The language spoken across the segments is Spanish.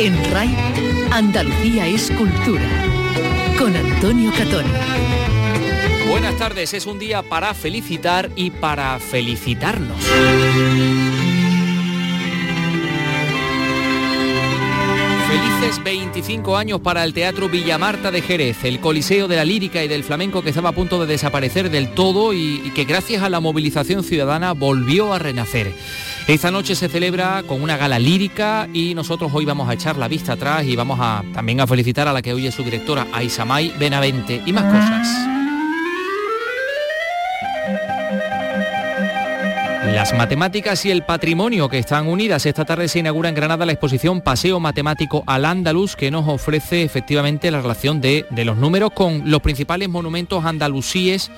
En RAI, Andalucía es cultura. Con Antonio Catón. Buenas tardes, es un día para felicitar y para felicitarnos. Felices 25 años para el Teatro Villamarta de Jerez, el coliseo de la lírica y del flamenco que estaba a punto de desaparecer del todo y, y que gracias a la movilización ciudadana volvió a renacer. Esta noche se celebra con una gala lírica y nosotros hoy vamos a echar la vista atrás y vamos a también a felicitar a la que hoy es su directora, Aisamay Benavente y más cosas. Las matemáticas y el patrimonio que están unidas. Esta tarde se inaugura en Granada la exposición Paseo Matemático al Andaluz que nos ofrece efectivamente la relación de, de los números con los principales monumentos andalusíes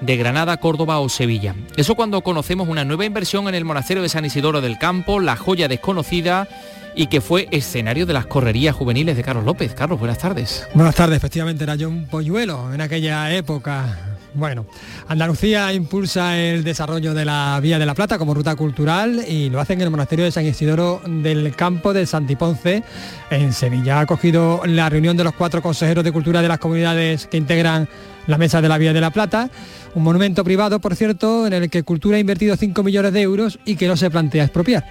de Granada, Córdoba o Sevilla. Eso cuando conocemos una nueva inversión en el monasterio de San Isidoro del Campo, la joya desconocida y que fue escenario de las correrías juveniles de Carlos López. Carlos, buenas tardes. Buenas tardes, efectivamente era yo un polluelo en aquella época. Bueno, Andalucía impulsa el desarrollo de la Vía de la Plata como ruta cultural y lo hace en el monasterio de San Isidoro del Campo de Santiponce en Sevilla. Ha acogido la reunión de los cuatro consejeros de cultura de las comunidades que integran la Mesa de la Vía de la Plata, un monumento privado, por cierto, en el que Cultura ha invertido 5 millones de euros y que no se plantea expropiar.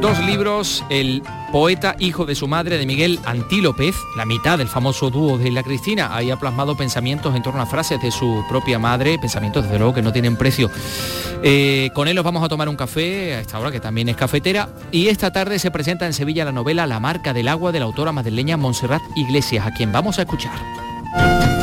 Dos libros, el poeta hijo de su madre de Miguel Antí López, la mitad del famoso dúo de la Cristina, ahí ha plasmado pensamientos en torno a frases de su propia madre, pensamientos desde luego que no tienen precio. Eh, con él nos vamos a tomar un café a esta hora que también es cafetera y esta tarde se presenta en Sevilla la novela La marca del agua de la autora madrileña Montserrat Iglesias, a quien vamos a escuchar.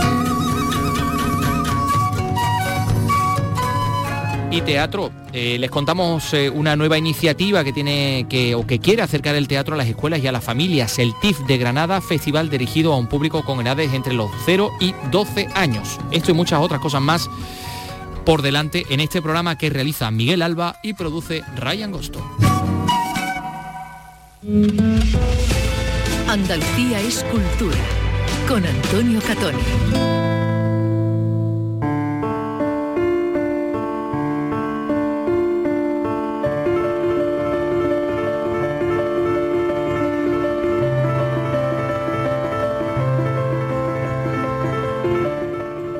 Y teatro. Eh, les contamos eh, una nueva iniciativa que tiene que o que quiere acercar el teatro a las escuelas y a las familias, el TIF de Granada, festival dirigido a un público con edades entre los 0 y 12 años. Esto y muchas otras cosas más por delante en este programa que realiza Miguel Alba y produce Ryan Gosto. Andalucía es cultura con Antonio Catoni.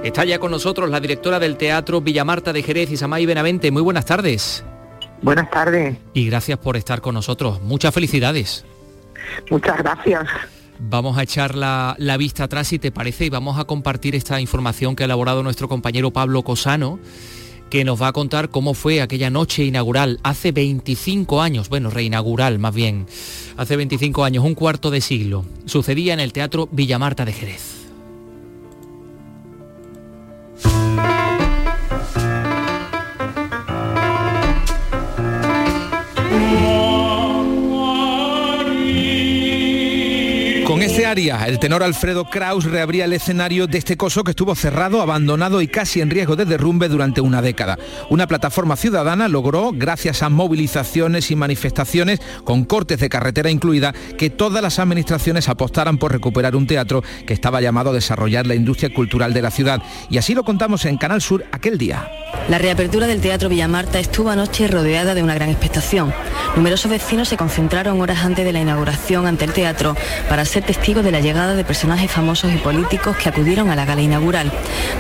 Está ya con nosotros la directora del Teatro Villamarta de Jerez, Isamay Benavente. Muy buenas tardes. Buenas tardes. Y gracias por estar con nosotros. Muchas felicidades. Muchas gracias. Vamos a echar la, la, vista atrás, si te parece, y vamos a compartir esta información que ha elaborado nuestro compañero Pablo Cosano, que nos va a contar cómo fue aquella noche inaugural hace 25 años, bueno, reinaugural más bien, hace 25 años, un cuarto de siglo. Sucedía en el Teatro Villamarta de Jerez. El tenor Alfredo Kraus reabría el escenario de este coso que estuvo cerrado, abandonado y casi en riesgo de derrumbe durante una década. Una plataforma ciudadana logró, gracias a movilizaciones y manifestaciones, con cortes de carretera incluida, que todas las administraciones apostaran por recuperar un teatro que estaba llamado a desarrollar la industria cultural de la ciudad. Y así lo contamos en Canal Sur aquel día. La reapertura del Teatro Villamarta estuvo anoche rodeada de una gran expectación. Numerosos vecinos se concentraron horas antes de la inauguración ante el teatro para ser testigos de la llegada de personajes famosos y políticos que acudieron a la gala inaugural.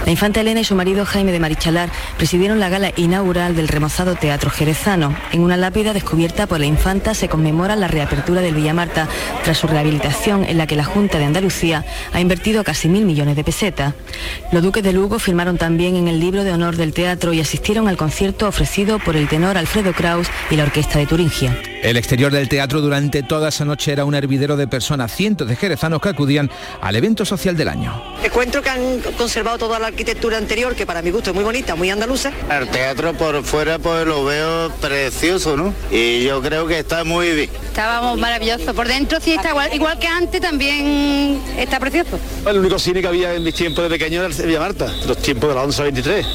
La infanta Elena y su marido Jaime de Marichalar presidieron la gala inaugural del remozado Teatro Jerezano. En una lápida descubierta por la infanta se conmemora la reapertura del Villamarta tras su rehabilitación en la que la Junta de Andalucía ha invertido casi mil millones de pesetas. Los duques de Lugo firmaron también en el libro de honor del teatro y asistieron al concierto ofrecido por el tenor Alfredo Kraus y la orquesta de Turingia. El exterior del teatro durante toda esa noche era un hervidero de personas, cientos de jerezanos que acudían al evento social del año. Encuentro que han conservado toda la arquitectura anterior, que para mi gusto es muy bonita, muy andaluza. El teatro por fuera pues lo veo precioso, ¿no? Y yo creo que está muy bien. Estábamos maravilloso. Por dentro sí está igual, igual que antes también está precioso. El único cine que había en mis tiempos de pequeño era el Sevilla Marta, los tiempos de la 1123.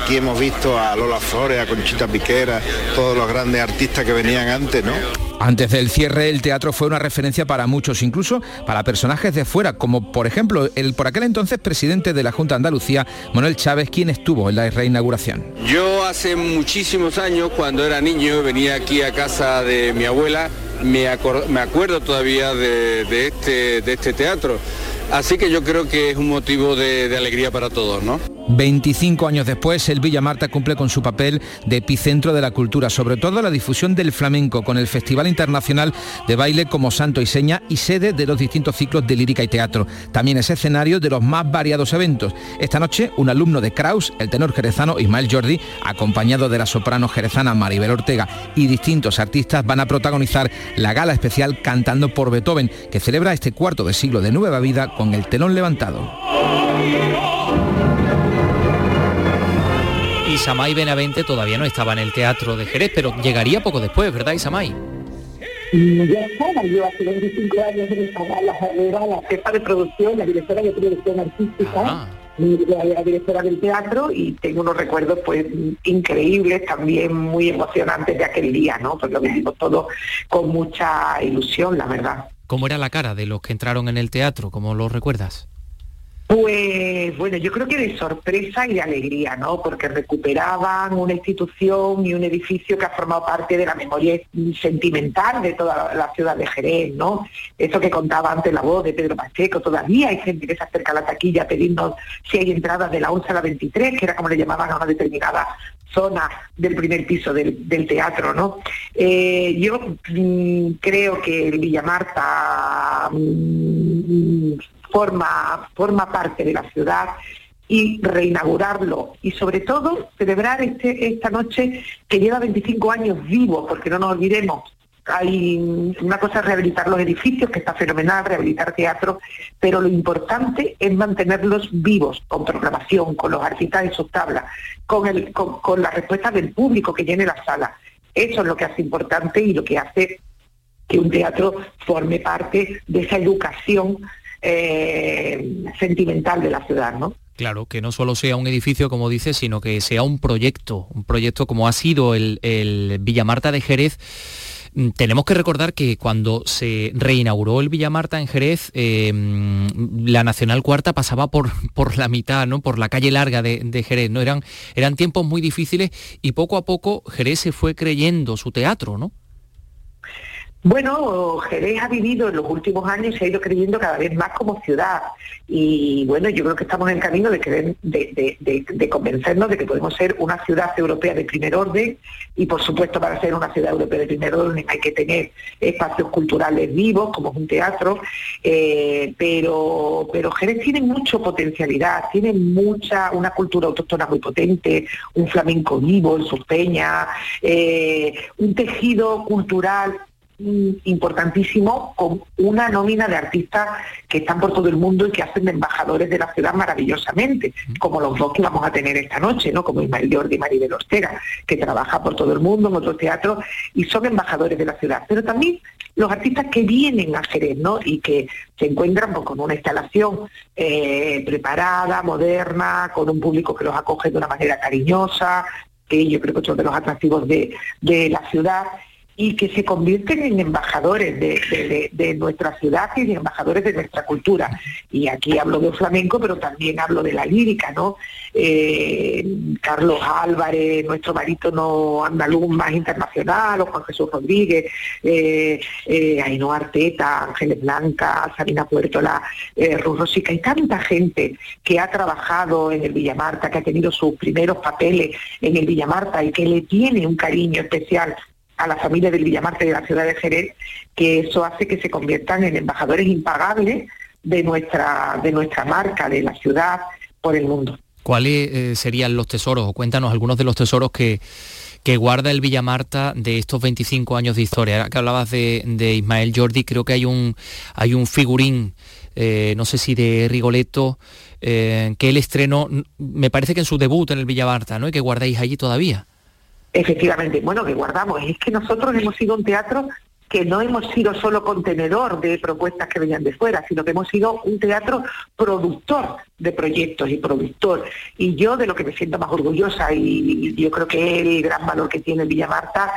Aquí hemos visto a Lola Flores, a Conchita Piquera, todos los grandes artistas que venían antes, ¿no? Antes del cierre, el teatro fue una referencia para muchos, incluso para personajes de fuera, como por ejemplo el por aquel entonces presidente de la Junta Andalucía, Manuel Chávez, quien estuvo en la reinauguración. Yo hace muchísimos años, cuando era niño, venía aquí a casa de mi abuela, me, acuerdo todavía de, este, de este teatro. Así que yo creo que es un motivo de, de alegría para todos, ¿no? 25 años después, el Villa Marta cumple con su papel de epicentro de la cultura, sobre todo la difusión del flamenco, con el Festival Internacional de Baile como santo y seña y sede de los distintos ciclos de lírica y teatro. También es escenario de los más variados eventos. Esta noche, un alumno de Kraus, el tenor jerezano Ismael Jordi, acompañado de la soprano jerezana Maribel Ortega y distintos artistas, van a protagonizar la gala especial Cantando por Beethoven, que celebra este cuarto de siglo de nueva vida con el telón levantado. Isamay Benavente todavía no estaba en el teatro de Jerez, pero llegaría poco después, ¿verdad, Isamay? Ya estaba yo hace 25 años en la, la jefa de producción, la directora de producción artística, la, directora del teatro y tengo unos recuerdos pues increíbles, también muy emocionantes de aquel día, ¿no? Pues lo vivimos todo con mucha ilusión, la verdad. ¿Cómo era la cara de los que entraron en el teatro? ¿Cómo lo recuerdas? Pues bueno, yo creo que de sorpresa y de alegría, ¿no? Porque recuperaban una institución y un edificio que ha formado parte de la memoria sentimental de toda la ciudad de Jerez, ¿no? Eso que contaba antes la voz de Pedro Pacheco, todavía hay gente que se acerca a la taquilla pidiendo si hay entradas de la 11 a la 23, que era como le llamaban a una determinada zona del primer piso del, teatro, ¿no? Eh, yo mm, creo que el Villa Marta mm, forma, forma parte de la ciudad y reinaugurarlo y sobre todo celebrar este, esta noche que lleva 25 años vivo, porque no nos olvidemos, hay una cosa es rehabilitar los edificios, que está fenomenal, rehabilitar teatro, pero lo importante es mantenerlos vivos, con programación, con los artistas en sus tablas, con, el, con la respuesta del público que llene la sala. Eso es lo que hace importante y lo que hace que un teatro forme parte de esa educación eh, sentimental de la ciudad, ¿no? Claro, que no solo sea un edificio, como dice, sino que sea un proyecto, un proyecto como ha sido el, el Villa Marta de Jerez. Mm, tenemos que recordar que cuando se reinauguró el Villa Marta en Jerez, eh, la Nacional Cuarta pasaba por, por la mitad, ¿no? por la calle larga de, de, Jerez. ¿no? Eran, eran tiempos muy difíciles y poco a poco Jerez se fue creyendo su teatro, ¿no? Bueno, Jerez ha vivido en los últimos años y se ha ido creyendo cada vez más como ciudad. Y bueno, yo creo que estamos en camino de, de, convencernos de que podemos ser una ciudad europea de primer orden. Y por supuesto, para ser una ciudad europea de primer orden hay que tener espacios culturales vivos, como es un teatro. Eh, pero, pero Jerez tiene mucha potencialidad, tiene mucha, una cultura autóctona muy potente, un flamenco vivo en sus peñas, eh, un tejido cultural importantísimo con una nómina de artistas que están por todo el mundo y que hacen de embajadores de la ciudad maravillosamente, como los dos que vamos a tener esta noche, ¿no? Como Ismael Jordi y Maribel Ortega, que trabaja por todo el mundo en otros teatros y son embajadores de la ciudad. Pero también los artistas que vienen a Jerez, ¿no? Y que se encuentran pues, con una instalación eh, preparada, moderna, con un público que los acoge de una manera cariñosa, que yo creo que es uno de los atractivos de, de la ciudad y que se convierten en embajadores de, nuestra ciudad y de embajadores de nuestra cultura. Y aquí hablo de flamenco, pero también hablo de la lírica, ¿no? Eh, Carlos Álvarez, nuestro barítono andaluz más internacional, o Juan Jesús Rodríguez, eh, eh, Ainhoa Arteta, Ángeles Blanca, Sabina Puertola, eh, Rosica, y tanta gente que ha trabajado en el Villamarta, que ha tenido sus primeros papeles en el Villamarta y que le tiene un cariño especial a la familia del Villamarte de la ciudad de Jerez, que eso hace que se conviertan en embajadores impagables de nuestra, de nuestra marca, de la ciudad, por el mundo. ¿Cuáles eh, serían los tesoros? O cuéntanos algunos de los tesoros que, que guarda el Villamarta de estos 25 años de historia. Ahora que hablabas de, Ismael Jordi, creo que hay un, hay un figurín, eh, no sé si de Rigoletto, eh, que él estrenó, me parece que en su debut en el Villamarta, ¿no? Y que guardáis allí todavía. Efectivamente, bueno, que guardamos. Es que nosotros hemos sido un teatro que no hemos sido solo contenedor de propuestas que venían de fuera, sino que hemos sido un teatro productor de proyectos y productor. Y yo de lo que me siento más orgullosa y yo creo que el gran valor que tiene Villa Marta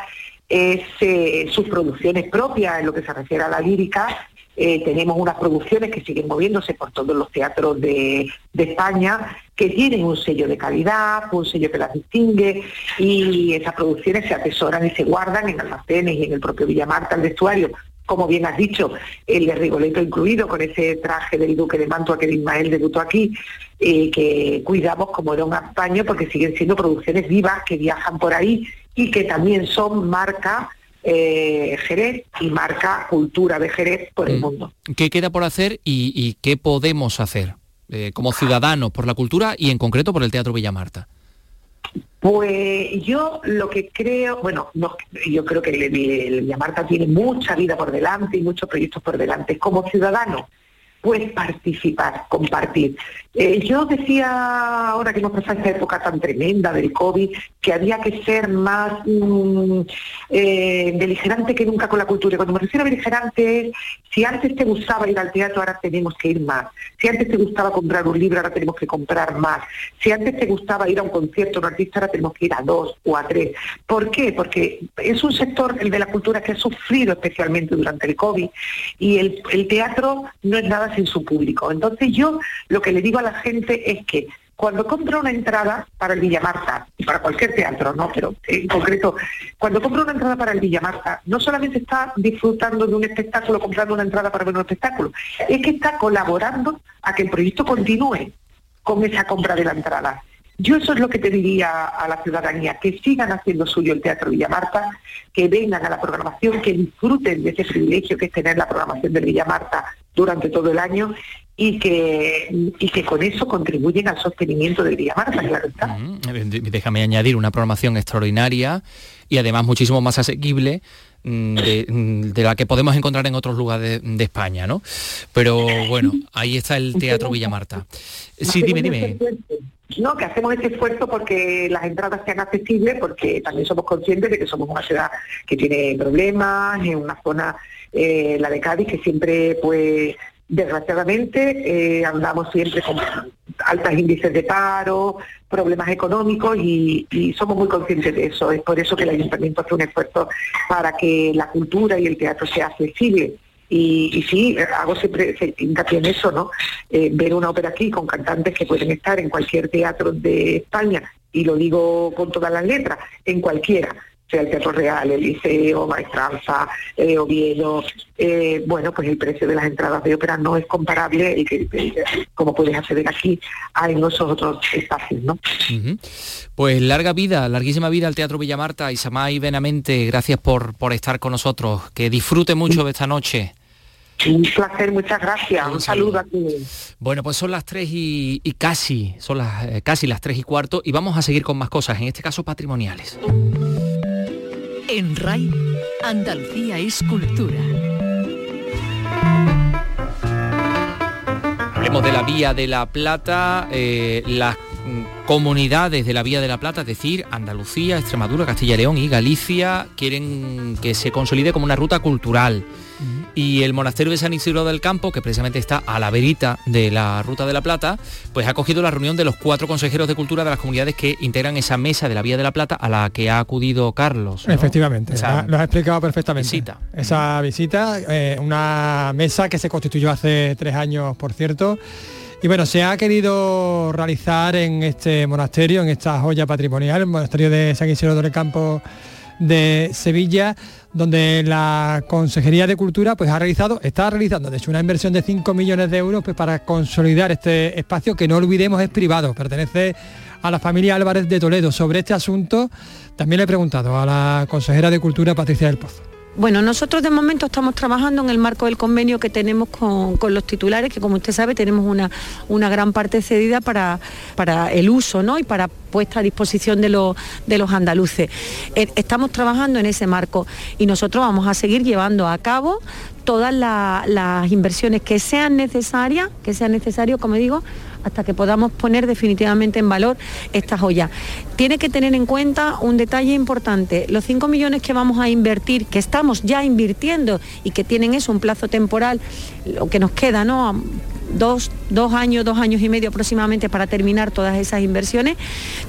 es eh, sus producciones propias en lo que se refiere a la lírica. Eh, tenemos unas producciones que siguen moviéndose por todos los teatros de, de España, que tienen un sello de calidad, un sello que las distingue, y esas producciones se atesoran y se guardan en almacenes y en el propio Villamarta, el vestuario, como bien has dicho, el de Rigoletto incluido, con ese traje del duque de Mantua que Ismael debutó aquí, eh, que cuidamos como era un apaño porque siguen siendo producciones vivas que viajan por ahí y que también son marca eh, Jerez y marca cultura de Jerez por el Mm. mundo. ¿Qué queda por hacer y, y qué podemos hacer eh, como ciudadanos por la cultura y en concreto por el Teatro Villamarta? Pues yo lo que creo, bueno, no, yo creo que el- el Villamarta tiene mucha vida por delante y muchos proyectos por delante. Como ciudadano, pues participar, compartir. Eh, yo decía ahora que hemos pasado esta época tan tremenda del COVID, que había que ser más mm, eh, beligerante que nunca con la cultura. Cuando me refiero a beligerante es, si antes te gustaba ir al teatro, ahora tenemos que ir más. Si antes te gustaba comprar un libro, ahora tenemos que comprar más. Si antes te gustaba ir a un concierto, un artista, ahora tenemos que ir a dos o a tres. ¿Por qué? Porque es un sector, el de la cultura, que ha sufrido especialmente durante el COVID y el, el teatro no es nada sin su público. Entonces yo lo que le digo a la gente es que cuando compra una entrada para el Villamarta, y para cualquier teatro, ¿no? Pero en concreto, cuando compra una entrada para el Villamarta, no solamente está disfrutando de un espectáculo, comprando una entrada para ver un espectáculo, es que está colaborando a que el proyecto continúe con esa compra de la entrada. Yo eso es lo que te diría a la ciudadanía, que sigan haciendo suyo el Teatro Villamarta, que vengan a la programación, que disfruten de ese privilegio que es tener la programación del Villamarta durante todo el año y que, y que con eso contribuyen al sostenimiento del Villamarta, claro está. Déjame añadir una programación extraordinaria y además muchísimo más asequible mm, de, mm, de la que podemos encontrar en otros lugares de, de España, ¿no? Pero bueno, ahí está el Teatro Villamarta. Sí, dime, dime. No, que hacemos este esfuerzo porque las entradas sean accesibles, porque también somos conscientes de que somos una ciudad que tiene problemas, en una zona, eh, la de Cádiz, que siempre, pues, desgraciadamente, eh, andamos siempre con altos índices de paro, problemas económicos y, somos muy conscientes de eso. Es por eso que el ayuntamiento hace un esfuerzo para que la cultura y el teatro sea accesible. Y, y sí, hago siempre hincapié en eso, ¿no? Eh, ver una ópera aquí con cantantes que pueden estar en cualquier teatro de España, y lo digo con todas las letras, en cualquiera, sea el Teatro Real, el Liceo, Maestranza, eh, Oviedo, eh, bueno, pues el precio de las entradas de ópera no es comparable, el que, el- como puedes acceder aquí, a en esos otros espacios, ¿no? Pues larga vida, larguísima vida al Teatro Villamarta. Isamay Benamente, gracias por, por estar con nosotros. Que disfrute mucho de esta noche. Un placer, muchas gracias. Un, saludo aquí. Bueno, pues son las 3 y, y casi, son las, eh, casi las 3 y cuarto y vamos a seguir con más cosas, en este caso patrimoniales. En RAI, Andalucía es cultura. Hablemos de la Vía de la Plata, eh, las comunidades de la Vía de la Plata, es decir, Andalucía, Extremadura, Castilla y León y Galicia, quieren que se consolide como una ruta cultural. Y el monasterio de San Isidro del Campo, que precisamente está a la verita de la Ruta de la Plata, pues ha acogido la reunión de los cuatro consejeros de cultura de las comunidades que integran esa mesa de la Vía de la Plata a la que ha acudido Carlos. ¿no? Efectivamente, Esa- lo has explicado perfectamente. visita. Esa visita, eh, una mesa que se constituyó hace tres años, por cierto. Y bueno, se ha querido realizar en este monasterio, en esta joya patrimonial, el monasterio de San Isidro del Campo de Sevilla, donde la Consejería de Cultura pues ha realizado, está realizando de hecho una inversión de 5 millones de euros pues, para consolidar este espacio que no olvidemos es privado, pertenece a la familia Álvarez de Toledo. Sobre este asunto también le he preguntado a la consejera de Cultura Patricia del Pozo. Bueno, nosotros de momento estamos trabajando en el marco del convenio que tenemos con, con los titulares, que como usted sabe tenemos una, una gran parte cedida para, para el uso ¿no? y para puesta a disposición de, los de los andaluces. Eh, Estamos trabajando en ese marco y nosotros vamos a seguir llevando a cabo todas la- las inversiones que sean necesarias, que sean necesarios, como digo, hasta que podamos poner definitivamente en valor esta joya. Tiene que tener en cuenta un detalle importante, los 5 millones que vamos a invertir, que estamos ya invirtiendo y que tienen eso, un plazo temporal, lo que nos queda, ¿no? Dos, dos años, dos años y medio aproximadamente para terminar todas esas inversiones,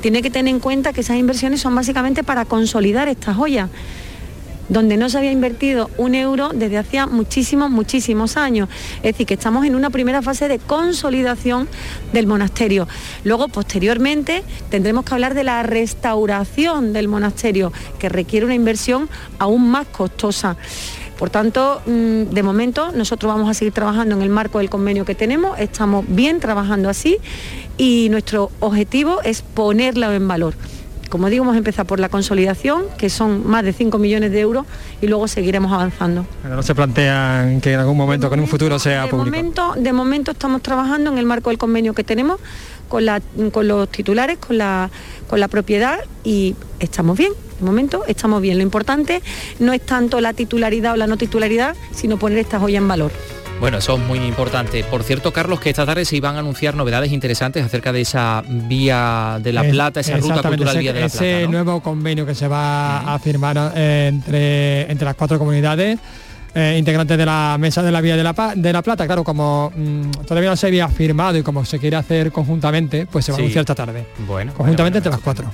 tiene que tener en cuenta que esas inversiones son básicamente para consolidar esta joya donde no se había invertido un euro desde hacía muchísimos, muchísimos años. Es decir, que estamos en una primera fase de consolidación del monasterio. Luego, posteriormente, tendremos que hablar de la restauración del monasterio, que requiere una inversión aún más costosa. Por tanto, mm, de momento nosotros vamos a seguir trabajando en el marco del convenio que tenemos, estamos bien trabajando así y nuestro objetivo es ponerlo en valor. Como digo, hemos empezado por la consolidación, que son más de 5 millones de euros, y luego seguiremos avanzando. Pero no se plantean que en algún momento, que en un futuro sea de público. Momento, de momento estamos trabajando en el marco del convenio que tenemos con, la- con los titulares, con la, con la propiedad y estamos bien. De momento estamos bien. Lo importante no es tanto la titularidad o la no titularidad, sino poner esta joya en valor. Bueno, eso es muy importante. Por cierto, Carlos, que esta tarde se iban a anunciar novedades interesantes acerca de esa vía de la Plata, esa ruta cultural ese- vía de la ese Plata. ¿no? nuevo convenio que se va a firmar eh, entre, entre las cuatro comunidades eh, integrantes de la mesa de la vía de la, Pa- de la plata claro como mm, todavía no se había firmado y como se quiere hacer conjuntamente pues se va Sí. a anunciar esta tarde Bueno, conjuntamente entre las cuatro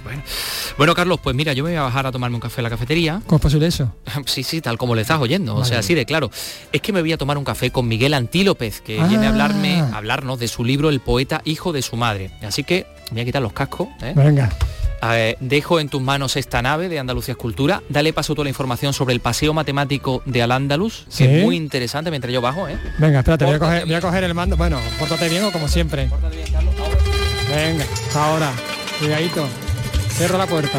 Bueno, Carlos, pues mira, yo me voy a bajar a tomarme un café a la cafetería. ¿cómo es posible eso? Sí, sí, tal como le estás oyendo, o sea, así de claro. Es que me voy a tomar un café con Miguel Antílopez, que viene a Ah. hablarme, a hablarnos de su libro El poeta hijo de su madre. Así que me voy a quitar los cascos. ¿eh? venga Eh, dejo en tus manos esta nave de Andalucía Escultura. Dale paso toda la información sobre el paseo matemático de Al-Ándalus, que es muy interesante mientras yo bajo, ¿eh? venga espérate voy a, coger, voy a coger el mando. Bueno pórtate bien o como siempre. Venga ahora. Cuidadito. Cierro la puerta.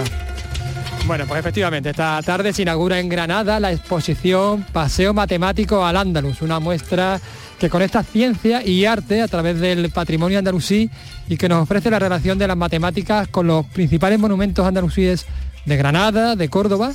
Bueno, pues efectivamente, esta tarde se inaugura en Granada la exposición Paseo Matemático al Andaluz, una muestra que conecta ciencia y arte a través del patrimonio andalusí y que nos ofrece la relación de las matemáticas con los principales monumentos andalusíes de Granada, de Córdoba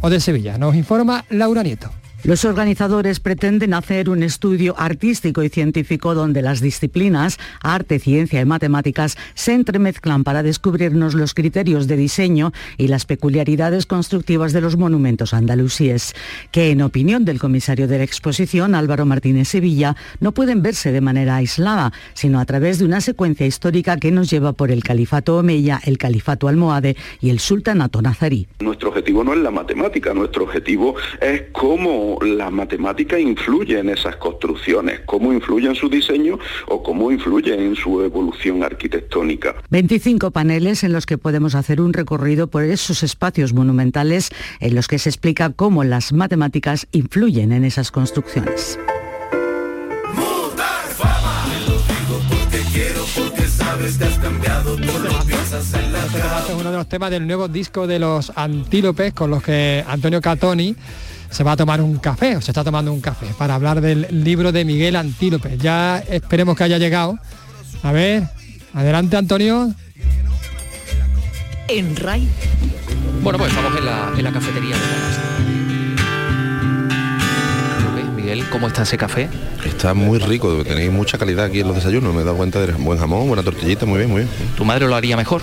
o de Sevilla. Nos informa Laura Nieto. Los organizadores pretenden hacer un estudio artístico y científico donde las disciplinas, arte, ciencia y matemáticas se entremezclan para descubrirnos los criterios de diseño y las peculiaridades constructivas de los monumentos andalusíes, que en opinión del comisario de la exposición, Álvaro Martínez Sevilla, no pueden verse de manera aislada, sino a través de una secuencia histórica que nos lleva por el califato omeya, el califato almohade y el sultanato nazarí. Nuestro objetivo no es la matemática, nuestro objetivo es cómo la matemática influye en esas construcciones, cómo influye en su diseño o cómo influye en su evolución arquitectónica. 25 paneles en los que podemos hacer un recorrido por esos espacios monumentales en los que se explica cómo las matemáticas influyen en esas construcciones. Este es uno de los temas del nuevo disco de los Antílopes con los que Antonio Catoni se va a tomar un café, o se está tomando un café, para hablar del libro de Miguel Antílopes. Ya esperemos que haya llegado. A ver, adelante Antonio. En RAI, Bueno, pues estamos en la, en la cafetería de la casa. ¿Lo ves, Miguel, ¿cómo está ese café? Está muy rico, tenéis mucha calidad aquí en los desayunos, me he dado cuenta de buen jamón, buena tortillita, muy bien, muy bien. ¿Tu madre lo haría mejor?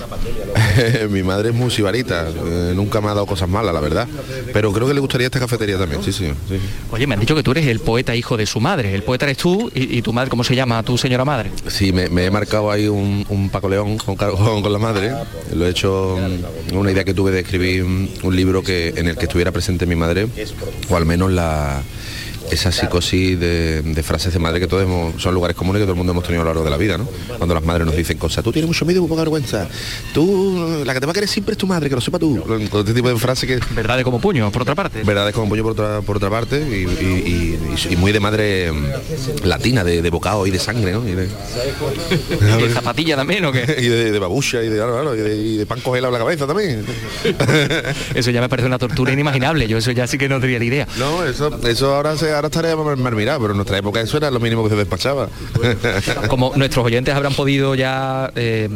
Mi madre es muy sibarita, eh, nunca me ha dado cosas malas, la verdad. Pero creo que le gustaría esta cafetería también, sí, sí. sí. Oye, me han dicho que tú eres el poeta hijo de su madre. El poeta eres tú y, y tu madre, ¿cómo se llama tu señora madre? Sí, me, me he marcado ahí un, un Paco León con, con, la madre. Lo he hecho mm, una idea que tuve de escribir un libro que en el que estuviera presente mi madre, o al menos la esa psicosis de, de frases de madre que todos hemos- son lugares comunes que todo el mundo hemos tenido a lo largo de la vida, ¿no? Cuando las madres nos dicen cosas, tú tienes mucho miedo y muy poca vergüenza, tú, la que te va a querer siempre es tu madre, que lo sepa tú, con este tipo de frases que... Verdades como puño, por otra parte. Verdades como puño por otra, por otra parte y, y- y- y muy de madre mm, latina, de, de bocado y de sangre, ¿no? Y de, ¿Y de zapatilla también o qué? y de, babucha y de, claro, y de, pan congelado en la cabeza también. Eso ya me parece una tortura inimaginable. Yo eso ya sí que no tenía ni idea. No, eso, eso ahora se ahora estaría mirado, pero en nuestra época eso era lo mínimo que se despachaba. Como nuestros oyentes habrán podido ya eh,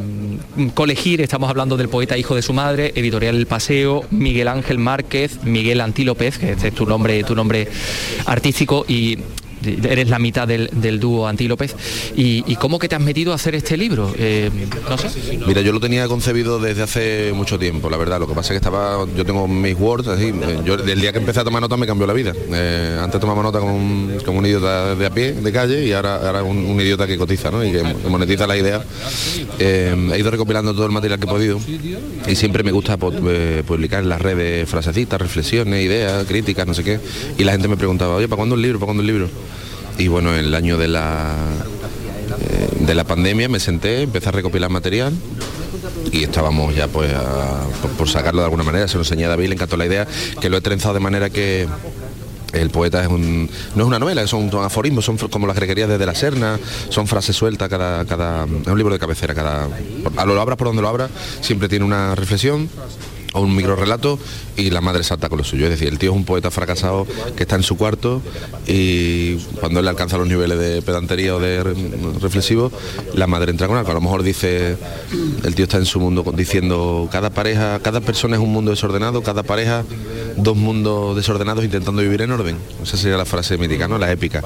colegir, estamos hablando del poeta hijo de su madre, editorial El Paseo, Miguel Ángel Márquez, Miguel Antílopez, que este es tu nombre, tu nombre artístico y eres la mitad del, del dúo Antílopez. Y, y, cómo que te has metido a hacer este libro? Eh, no sé. Mira, yo lo tenía concebido desde hace mucho tiempo, la verdad. Lo que pasa es que estaba, yo tengo mis words, así, yo el día que empecé a tomar nota me cambió la vida. Eh, antes tomaba nota como un, como un idiota de a pie, de calle, y ahora, ahora un, idiota que cotiza, ¿no? Y que monetiza la idea. Eh, he ido recopilando todo el material que he podido y siempre me gusta eh, publicar en las redes frasecitas, reflexiones, ideas, críticas, no sé qué. Y la gente me preguntaba, oye, ¿para cuándo un libro? ¿Para cuándo un libro? Y bueno, en el año de la, eh, de la pandemia me senté, empecé a recopilar material y estábamos ya pues a, por, sacarlo de alguna manera, se lo enseñé a David, le encantó la idea, que lo he trenzado de manera que el poeta es un, no es una novela, son aforismos, son como las greguerías desde la Serna, son frases sueltas, cada, cada, es un libro de cabecera, cada, a lo abras por donde lo abras, siempre tiene una reflexión o un micro relato y la madre salta con lo suyo. Es decir, el tío es un poeta fracasado que está en su cuarto y cuando él alcanza los niveles de pedantería o de reflexivo, la madre entra con algo. A lo mejor dice, el tío está en su mundo diciendo, cada pareja, cada persona es un mundo desordenado, cada pareja dos mundos desordenados intentando vivir en orden. Esa sería la frase mítica, ¿no? La épica.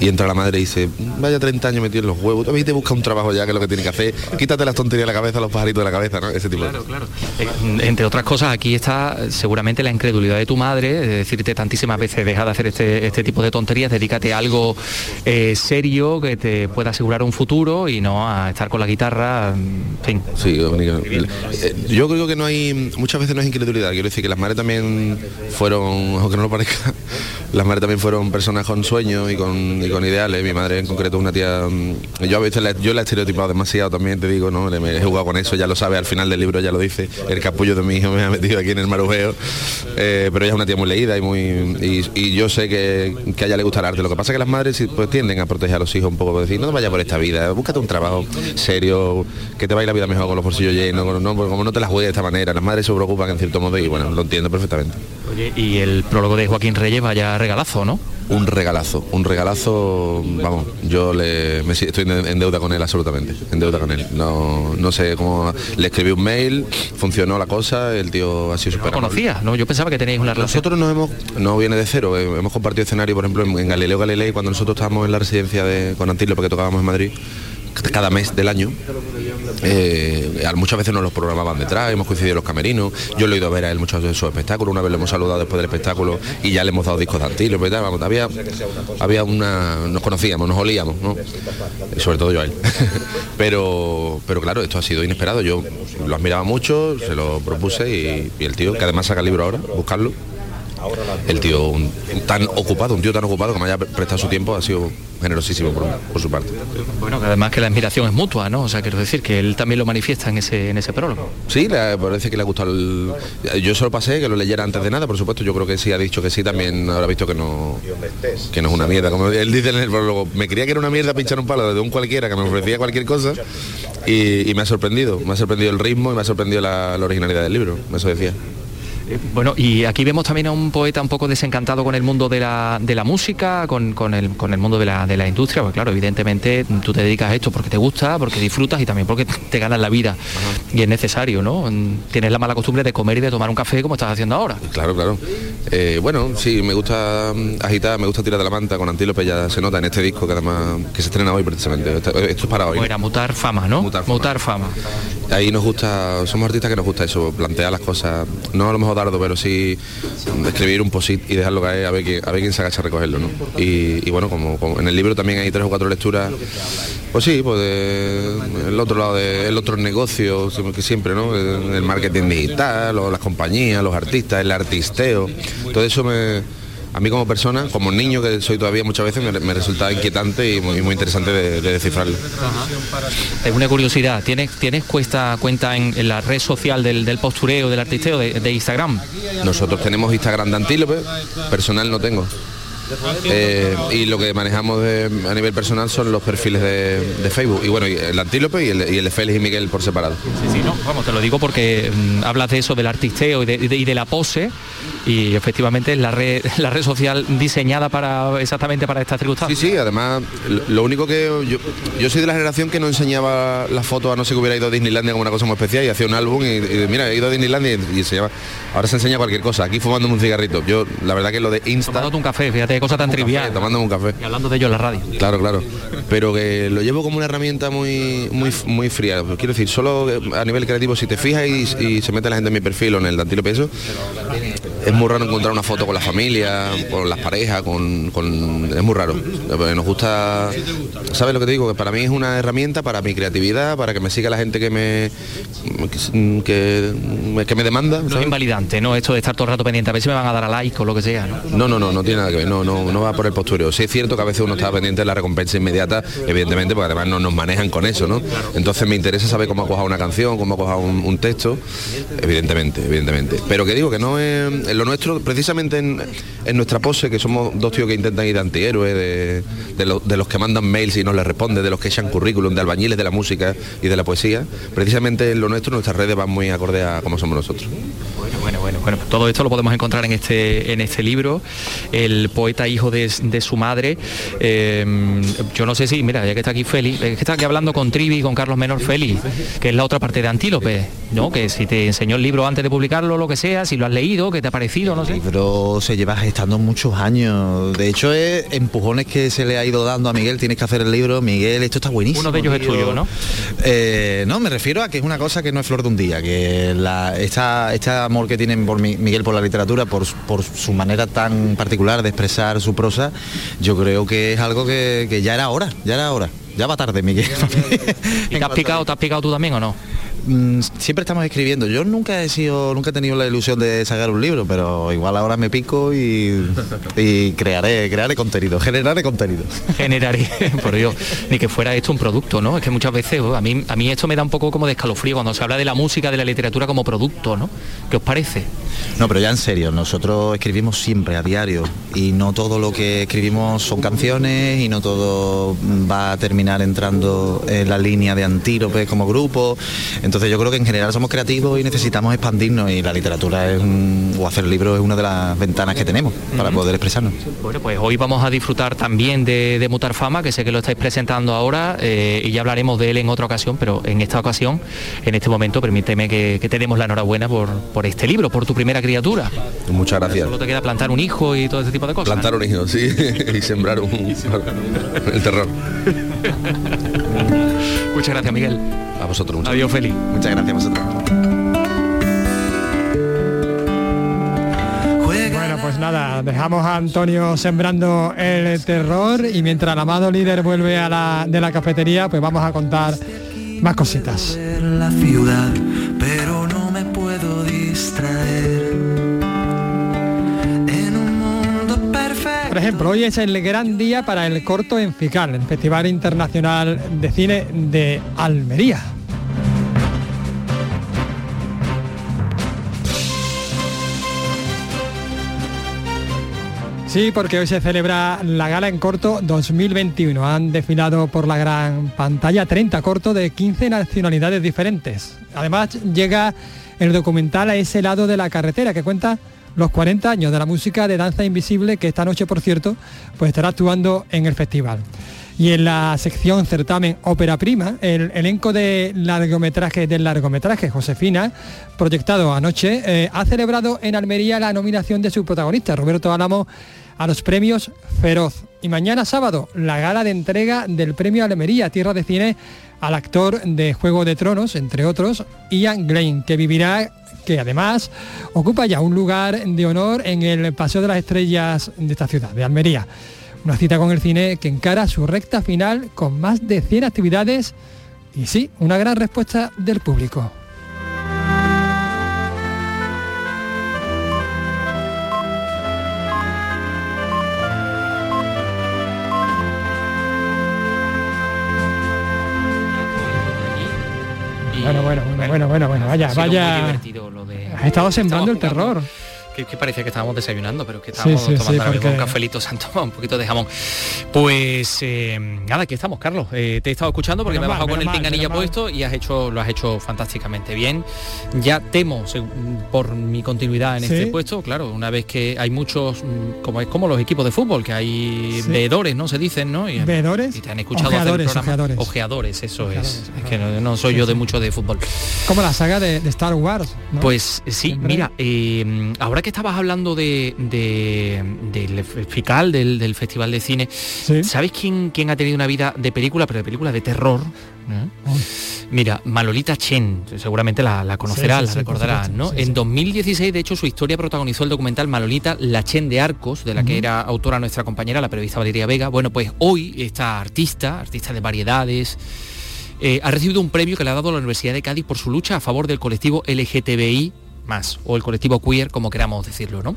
Y entra la madre y dice, vaya 30 años metido en los huevos, tú te busca un trabajo ya que es lo que tiene que hacer, quítate las tonterías de la cabeza, los pajaritos de la cabeza, ¿no? Ese tipo claro, de... claro. Eh, entre otras cosas, aquí está seguramente la incredulidad de tu madre, de decirte tantísimas veces, deja de hacer este, este tipo de tonterías, dedícate a algo eh, serio que te pueda asegurar un futuro y no a estar con la guitarra, en fin. Sí, eh, yo creo que no hay, muchas veces no es incredulidad, quiero decir que las madres también fueron, aunque no lo parezca, las madres también fueron personas con sueños y con, y con ideales. Mi madre en concreto una tía, mm, yo a veces la, yo la he estereotipado demasiado también, te digo, ¿no? Me he jugado con eso, ya lo sabe, al final del libro ya lo dice, el capullo de mi hijo me ha metido aquí en el marujeo, eh, pero ella es una tía muy leída y muy y, yo sé que, que, a ella le gusta el arte. Lo que pasa es que las madres pues tienden a proteger a los hijos un poco, decir, no te vayas por esta vida, búscate un trabajo serio, que te vaya la vida mejor con los bolsillos llenos, no, como no te la juegues de esta manera. Las madres se preocupan en cierto modo y bueno, lo entiendo perfectamente. Oye, y el prólogo de Joaquín Reyes vaya regalazo, ¿no? Un regalazo, un regalazo, vamos, yo le, me, estoy en deuda con él absolutamente, en deuda con él. No, no sé cómo, le escribí un mail, funcionó la cosa, el tío ha sido súper... ¿No conocía? No, yo pensaba que teníais una relación. Nosotros nos hemos, no viene de cero, eh, hemos compartido escenario, por ejemplo, en, Galileo Galilei, cuando nosotros estábamos en la residencia de, con Antilo, porque tocábamos en Madrid, cada mes del año. Eh, muchas veces nos los programaban detrás, hemos coincidido en los camerinos, yo lo he ido a ver a él muchos de sus espectáculos, una vez le hemos saludado después del espectáculo y ya le hemos dado discos de antilo, vamos, había, había una. nos conocíamos, nos olíamos, ¿no? Sobre todo yo a él. pero, pero claro, esto ha sido inesperado. Yo lo admiraba mucho, se lo propuse y, y el tío, que además saca el libro ahora, buscarlo. El tío un, tan ocupado, un tío tan ocupado que me haya prestado su tiempo ha sido generosísimo por, por, su parte. Bueno, que además que la admiración es mutua, ¿no? O sea, quiero decir que él también lo manifiesta en ese, en ese prólogo. Sí, le, parece que le ha gustado el... Yo solo pasé, que lo leyera antes de nada, por supuesto, yo creo que sí ha dicho que sí, también habrá visto que no, que no es una mierda. Como él dice en el prólogo, me creía que era una mierda pinchar un palo de un cualquiera que me ofrecía cualquier cosa y, y me ha sorprendido, me ha sorprendido el ritmo y me ha sorprendido la, la originalidad del libro, eso decía. Bueno, y aquí vemos también a un poeta un poco desencantado con el mundo de la, de la música, con, con, el, con el mundo de la, de la industria, porque claro, evidentemente tú te dedicas a esto porque te gusta, porque disfrutas y también porque te ganas la vida. Ajá. Y es necesario, ¿no? Tienes la mala costumbre de comer y de tomar un café como estás haciendo ahora. Claro, claro. Eh, bueno, sí, me gusta agitar, me gusta tirar de la manta con Antílope, ya se nota en este disco que además que se estrena hoy precisamente. Esto, es para hoy. ¿no? Era mutar fama, ¿no? Mutar fama. mutar fama. Ahí nos gusta, somos artistas que nos gusta eso, plantear las cosas, no a lo mejor dardo, pero sí escribir un posit y dejarlo caer a ver quién, a ver quién se agacha a recogerlo, ¿no? Y, bueno, como, en el libro también hay tres o cuatro lecturas, pues sí, pues de, el otro lado del otro negocio, que siempre, ¿no? El marketing digital, o las compañías, los artistas, el artisteo, todo eso me a mí como persona, como niño que soy todavía muchas veces, me, me resulta inquietante y muy, muy interesante de, de descifrarlo. Es una curiosidad, ¿tienes, tienes cuesta, cuenta en, en, la red social del, del postureo, del artisteo, de, de, Instagram? Nosotros tenemos Instagram de Antílope, personal no tengo. Eh, y lo que manejamos de, a nivel personal son los perfiles de, de, Facebook y bueno, y el Antílope y el, y el de Félix y Miguel por separado. Sí, sí, no, vamos, te lo digo porque mmm, hablas de eso del artisteo y de, y de la pose y efectivamente es la red, la red social diseñada para exactamente para estas circunstancias. Sí, sí, además lo único que yo, yo soy de la generación que no enseñaba las fotos a no ser que hubiera ido a Disneylandia como una cosa muy especial y hacía un álbum y, mira, he ido a Disneylandia y, enseñaba. Ahora se enseña cualquier cosa, aquí fumándome un cigarrito. Yo la verdad que lo de Insta. Tomándote un café, fíjate, cosa tan trivial. tomándome un café. Y hablando de ello en la radio. Claro, claro. Pero que lo llevo como una herramienta muy muy muy fría. Quiero decir, solo a nivel creativo, si te fijas y, se mete la gente en mi perfil o en el de Antilo Peso, es muy raro encontrar una foto con la familia, con las parejas, con, es muy raro. Nos gusta, ¿sabes lo que te digo? Que para mí es una herramienta para mi creatividad, para que me siga la gente que me que, que me demanda. No es invalidante, ¿no? Esto de estar todo el rato pendiente, a ver si me van a dar a like o lo que sea, ¿no? No, no, no, no tiene nada que ver, no, no, no va por el postureo. Sí es cierto que a veces uno está pendiente de la recompensa inmediata, evidentemente, porque además no nos manejan con eso, ¿no? Entonces me interesa saber cómo ha cojado una canción, cómo ha cojado un, texto, evidentemente, evidentemente. Pero que digo que no es lo nuestro, precisamente en, nuestra pose, que somos dos tíos que intentan ir de antihéroes, de, de, los que mandan mails y no les responde, de los que echan currículum, de albañiles de la música y de la poesía, precisamente en lo nuestro nuestras redes van muy acorde a cómo somos nosotros. Bueno, bueno, bueno, bueno. Todo esto lo podemos encontrar en este, en este libro, El poeta hijo de, su madre. Eh, yo no sé si, mira, ya que está aquí Félix, es que está aquí hablando con Trivi, con Carlos Menor Félix, que es la otra parte de Antílope, ¿no? Que si te enseñó el libro antes de publicarlo, lo que sea, si lo has leído, que te ha no sé. El libro se lleva gestando muchos años. De hecho, es empujones que se le ha ido dando a Miguel, tienes que hacer el libro, Miguel, esto está buenísimo. Uno de ellos es tuyo, ¿no? Eh, no, me refiero a que es una cosa que no es flor de un día, que la, esta, este amor que tienen por Miguel por la literatura, por, por su manera tan particular de expresar su prosa, yo creo que es algo que, que ya era hora, ya era hora. Ya va tarde, Miguel. ¿Y te has picado, te has picado tú también o no? Mm, siempre estamos escribiendo. Yo nunca he sido, nunca he tenido la ilusión de sacar un libro, pero igual ahora me pico y, crearé, crearé contenido, generaré contenido. Generaré, por Dios, ni que fuera esto un producto, ¿no? Es que muchas veces oh, a mí, a mí esto me da un poco como de escalofrío cuando se habla de la música, de la literatura como producto, ¿no? ¿Qué os parece? No, pero ya en serio, nosotros escribimos siempre a diario y no todo lo que escribimos son canciones y no todo va a terminar entrando en la línea de Antílope como grupo. Entonces yo creo que en general somos creativos y necesitamos expandirnos y la literatura es o hacer libros es una de las ventanas que tenemos para poder expresarnos. Bueno, pues hoy vamos a disfrutar también de, Mutar Fama, que sé que lo estáis presentando ahora eh, y ya hablaremos de él en otra ocasión, pero en esta ocasión, en este momento, permíteme que, te demos la enhorabuena por, por este libro, por tu primera criatura. Muchas gracias. Solo te queda plantar un hijo y todo ese tipo de cosas. Plantar un hijo, sí, y sembrar un, el terror. Muchas gracias, Miguel. A vosotros. Muchas Adiós, feliz. Muchas gracias a vosotros. Bueno, pues nada, dejamos a Antonio sembrando el terror y mientras el amado líder vuelve a la, de la cafetería, pues vamos a contar más cositas. La ciudad, pero ejemplo, hoy es el gran día para el corto en FICAL, el Festival Internacional de Cine de Almería. Sí, porque hoy se celebra la gala en corto 2021. Han desfilado por la gran pantalla 30 cortos de 15 nacionalidades diferentes. Además llega el documental a ese lado de la carretera que cuenta los 40 años de la música de danza invisible que esta noche, por cierto, pues estará actuando en el festival. Y en la sección certamen ópera prima, el elenco de largometraje del largometraje Josefina, proyectado anoche, eh, ha celebrado en Almería la nominación de su protagonista, Roberto Álamo, a los premios Feroz. Y mañana sábado, la gala de entrega del premio Almería, Tierra de Cine, al actor de Juego de Tronos, entre otros, Ian Glein, que vivirá que además ocupa ya un lugar de honor en el Paseo de las Estrellas de esta ciudad, de Almería. Una cita con el cine que encara su recta final con más de 100 actividades y sí, una gran respuesta del público. Bueno, bueno, bueno, bueno, bueno, vaya, vaya. Ha estado sembrando el terror. Que, que parecía que estábamos desayunando, pero que estábamos Sí, sí, tomando sí, porque- un cafelito santo, un poquito de jamón. Pues eh, nada, aquí estamos, Carlos. Eh, te he estado escuchando porque me he bajado con el mal, pinganilla mal. puesto y has hecho, lo has hecho fantásticamente bien. Ya temo por mi continuidad en este puesto, claro, una vez que hay muchos, mm, como es como los equipos de fútbol, que hay veedores, ¿no? Se dicen, ¿no? Y, ¿Veedores? y te han escuchado hacer el Ojeadores, programa. ojeadores. Ojeadores, eso es. Es que no, no soy yo de mucho de fútbol. Como la saga de, de Star Wars. ¿no? Pues sí, Siempre- mira, eh, ahora que estabas hablando de, de- del FICAL, del, del Festival de Cine, ¿sabes quién, quién ha tenido una vida de película, pero de película de terror? ¿Eh? Mira, Malolita Chen, seguramente la, la conocerás, Sí, sí, la sí, recordarás, ¿no? sí, en sí. 2016, de hecho, su historia protagonizó el documental Malolita, la Chen de Arcos, de la que era autora nuestra compañera, la periodista Valeria Vega. Bueno, pues hoy esta artista, artista de variedades, eh, ha recibido un premio que le ha dado la Universidad de Cádiz por su lucha a favor del colectivo LGTBI más o el colectivo queer, como queramos decirlo, ¿no?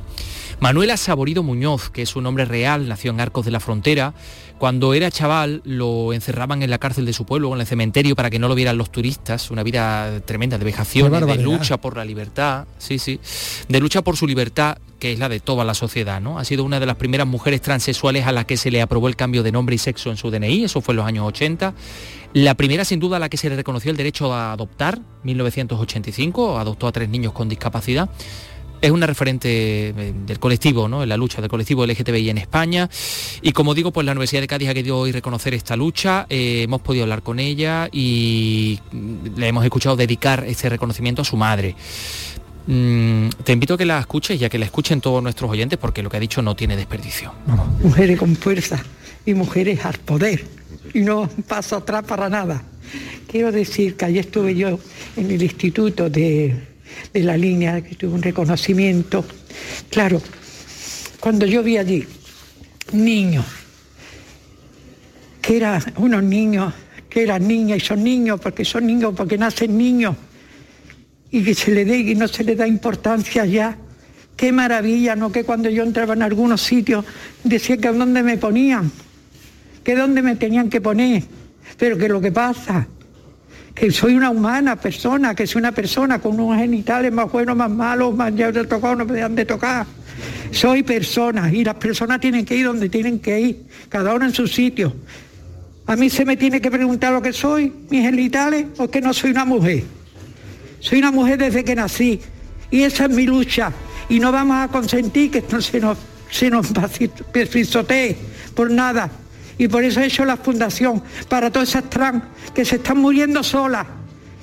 Manuela Saborido Muñoz, que es su nombre real, nació en Arcos de la Frontera. Cuando era chaval lo encerraban en la cárcel de su pueblo, en el cementerio, para que no lo vieran los turistas. Una vida tremenda de Qué vejaciones, de lucha por la libertad, sí, sí, de lucha por su libertad, que es la de toda la sociedad, ¿no? Ha sido una de las primeras mujeres transexuales a las que se le aprobó el cambio de nombre y sexo en su DNI, eso fue en los años 80. La primera, sin duda, a la que se le reconoció el derecho a adoptar, 1985, adoptó a tres niños con discapacidad. Es una referente eh, del colectivo, ¿no? En la lucha del colectivo LGTBI en España. Y como digo, pues la Universidad de Cádiz ha querido hoy reconocer esta lucha. Eh, hemos podido hablar con ella y mm, le hemos escuchado dedicar este reconocimiento a su madre. Mm, te invito a que la escuches y a que la escuchen todos nuestros oyentes porque lo que ha dicho no tiene desperdicio. mujeres con fuerza y mujeres al poder y no paso atrás para nada. Quiero decir que ayer estuve yo en el instituto de, de la línea, que tuve un reconocimiento. Claro, cuando yo vi allí niños, que eran unos niños, que eran niñas y son niños, porque son niños, porque nacen niños, y que se le dé y no se le da importancia ya. Qué maravilla, ¿no? Que cuando yo entraba en algunos sitios decía que dónde me ponían, que dónde me tenían que poner. Pero que lo que pasa, que soy una humana persona, que soy una persona con unos genitales más buenos, más malos, más ya de tocado, no me dejan de tocar. Soy persona y las personas tienen que ir donde tienen que ir, cada uno en su sitio. A mí se me tiene que preguntar lo que soy, mis genitales, o que no soy una mujer. Soy una mujer desde que nací y esa es mi lucha. Y no vamos a consentir que esto se nos, se nos pisotee por nada. Y por eso he hecho la fundación para todas esas trans que se están muriendo solas,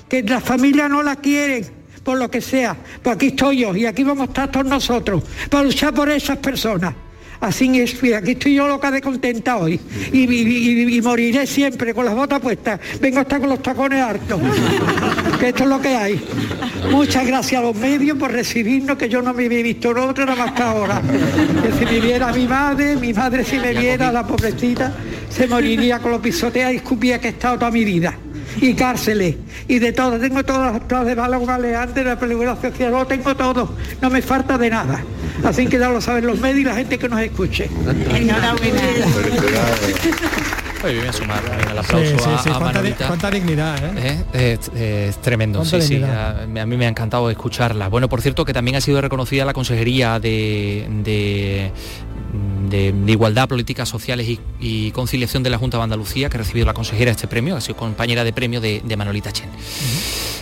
que la familia no la quieren, por lo que sea. Pues aquí estoy yo y aquí vamos a estar todos nosotros para luchar por esas personas. Así es, y aquí estoy yo loca de contenta hoy. Y, y- y- y moriré siempre con las botas puestas. Vengo hasta con los tacones hartos. que esto es lo que hay. Muchas gracias a los medios por recibirnos, que yo no me había visto en otro nada más que ahora. Que si me viera mi madre, mi madre si me viera, la pobrecita, se moriría con los pisoteas y escupía que he estado toda mi vida. Y cárceles, y de todo. Tengo todas las todas de Bala Galeante, de la película social, lo tengo todo. No me falta de nada. Así que ya lo saben los medios y la gente que nos escuche. Oye, voy a sumar también el aplauso Sí, sí, a, sí, a cuánta, di- Manolita. cuánta dignidad, ¿eh? ¿Eh? Es, es tremendo, sí, sí. A, a mí me ha encantado escucharla. Bueno, por cierto, que también ha sido reconocida la Consejería de, de, de- de Igualdad, Políticas Sociales y, Conciliación de la Junta de Andalucía, que ha recibido la consejera este premio, ha sido compañera de premio de Manolita Chen.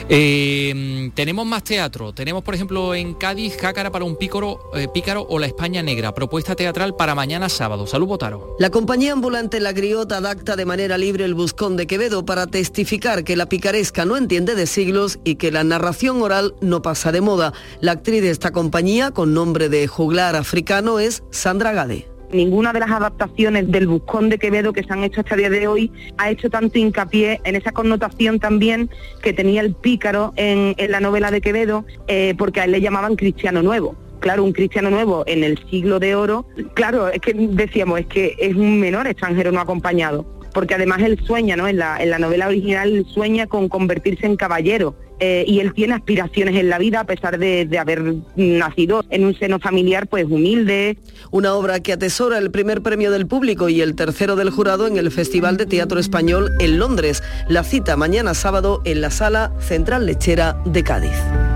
Eh, tenemos más teatro. Tenemos, por ejemplo, en Cádiz, Jácara para un eh, pícaro o la España Negra. Propuesta teatral para mañana sábado. Salud, Botaro. La compañía ambulante La Griota adapta de manera libre el Buscón de Quevedo para testificar que la picaresca no entiende de siglos y que la narración oral no pasa de moda. La actriz de esta compañía, con nombre de juglar africano, es Sandra Gade. Ninguna de las adaptaciones del Buscón de Quevedo que se han hecho hasta el día de hoy ha hecho tanto hincapié en esa connotación también que tenía el pícaro en, la novela de Quevedo, eh, porque a él le llamaban cristiano nuevo. Claro, un cristiano nuevo en el siglo de oro, claro, es que decíamos, es que es un menor extranjero no acompañado, porque además él sueña, ¿no? En la, en la novela original sueña con convertirse en caballero, eh, y él tiene aspiraciones en la vida a pesar de, de haber nacido en un seno familiar pues humilde. Una obra que atesora el primer premio del público y el tercero del jurado en el Festival de Teatro Español en Londres. La cita mañana sábado en la Sala Central Lechera de Cádiz.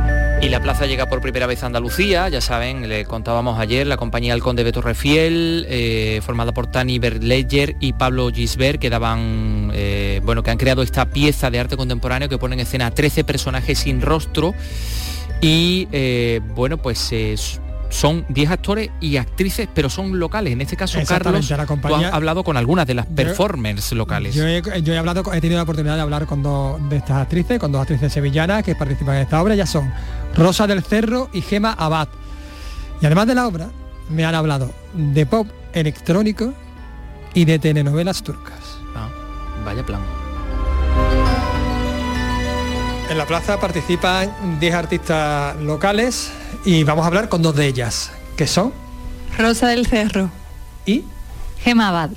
Y la plaza llega por primera vez a Andalucía, ya saben, le contábamos ayer, la compañía El Conde Beto Refiel, eh, formada por Tani Berleyer y Pablo Gisbert, que daban, eh, bueno, que han creado esta pieza de arte contemporáneo que pone en escena 13 personajes sin rostro. Y, eh, bueno, pues son 10 actores y actrices, pero son locales. En este caso, Carlos, la tú has hablado con algunas de las performers locales. Yo he, yo he, hablado, he tenido la oportunidad de hablar con dos de estas actrices, con dos actrices sevillanas que participan en esta obra. Ya son Rosa del Cerro y Gema Abad. Y además de la obra, me han hablado de pop electrónico y de telenovelas turcas. Ah, vaya plan. En la plaza participan 10 artistas locales y vamos a hablar con dos de ellas, que son Rosa del Cerro y Gema Abad.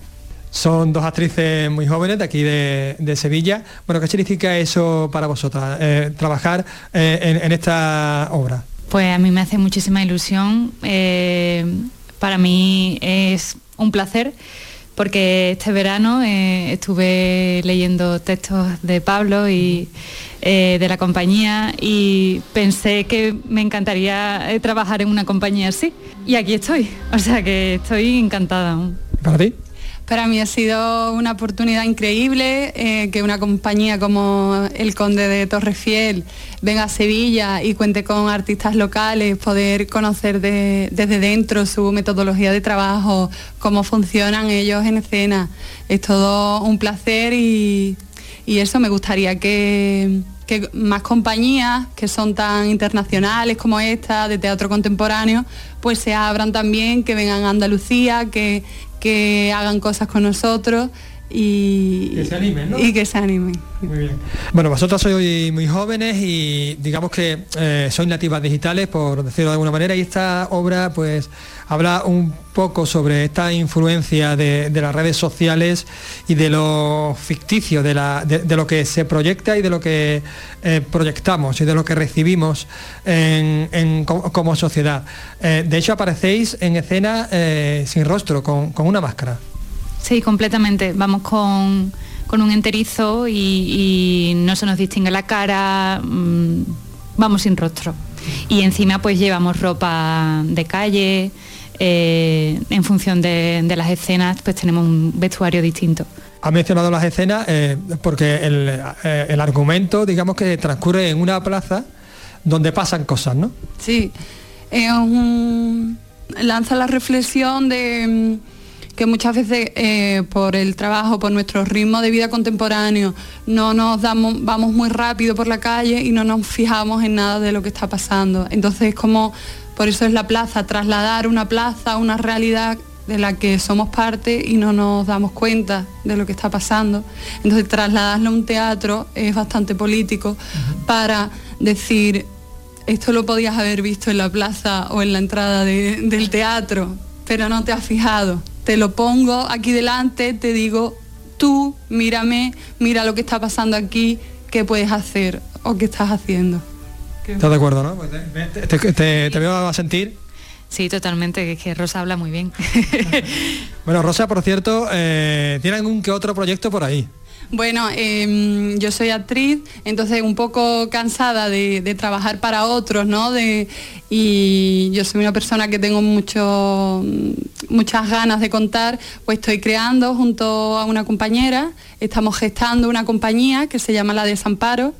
Son dos actrices muy jóvenes de aquí de, Sevilla. Bueno, ¿qué significa eso para vosotras, eh, trabajar eh, en, esta obra? Pues a mí me hace muchísima ilusión. Eh, para mí es un placer porque este verano estuve leyendo textos de Pablo y de la compañía y pensé que me encantaría trabajar en una compañía así. Y aquí estoy, o sea que estoy encantada. ¿Para ti? Para mí ha sido una oportunidad increíble eh, que una compañía como el Conde de Torrefiel venga a Sevilla y cuente con artistas locales, poder conocer desde dentro su metodología de trabajo, cómo funcionan ellos en escena. Es todo un placer y, eso me gustaría que, que más compañías que son tan internacionales como esta, de teatro contemporáneo, pues se abran también, que vengan a Andalucía, que, que hagan cosas con nosotros y que se animen, Y que se animen. Muy bien. Bueno, vosotros sois muy jóvenes y digamos que eh, sois nativas digitales, por decirlo de alguna manera, y esta obra pues habla un poco sobre esta influencia de, las redes sociales y de lo ficticio, de, lo que se proyecta y de lo que eh, proyectamos y de lo que recibimos como, sociedad. Eh, de hecho, aparecéis en escena sin rostro, con una máscara. Sí, completamente. Vamos con, un enterizo y, no se nos distingue la cara, mm, vamos sin rostro. Y encima pues llevamos ropa de calle, eh, en función de, las escenas pues tenemos un vestuario distinto. Ha mencionado las escenas eh, porque el, eh, el, argumento, digamos que transcurre en una plaza donde pasan cosas, ¿no? Sí, lanza la reflexión de mm, que muchas veces eh, por el trabajo, por nuestro ritmo de vida contemporáneo, no nos damos, vamos muy rápido por la calle y no nos fijamos en nada de lo que está pasando. Entonces, como por eso es la plaza, trasladar una plaza a una realidad de la que somos parte y no nos damos cuenta de lo que está pasando. Entonces, trasladarlo a un teatro es bastante político para decir, esto lo podías haber visto en la plaza o en la entrada del teatro, pero no te has fijado te lo pongo aquí delante, te digo, tú mírame, mira lo que está pasando aquí, qué puedes hacer o qué estás haciendo. ¿Estás de acuerdo, no? Pues te, veo a sentir. Sí, totalmente, que, que Rosa habla muy bien. bueno, Rosa, por cierto, eh, tiene algún que otro proyecto por ahí. Bueno, em, yo soy actriz, entonces un poco cansada de, trabajar para otros, ¿no? y yo soy una persona que tengo mucho, muchas ganas de contar, pues estoy creando junto a una compañera, estamos gestando una compañía que se llama La Desamparo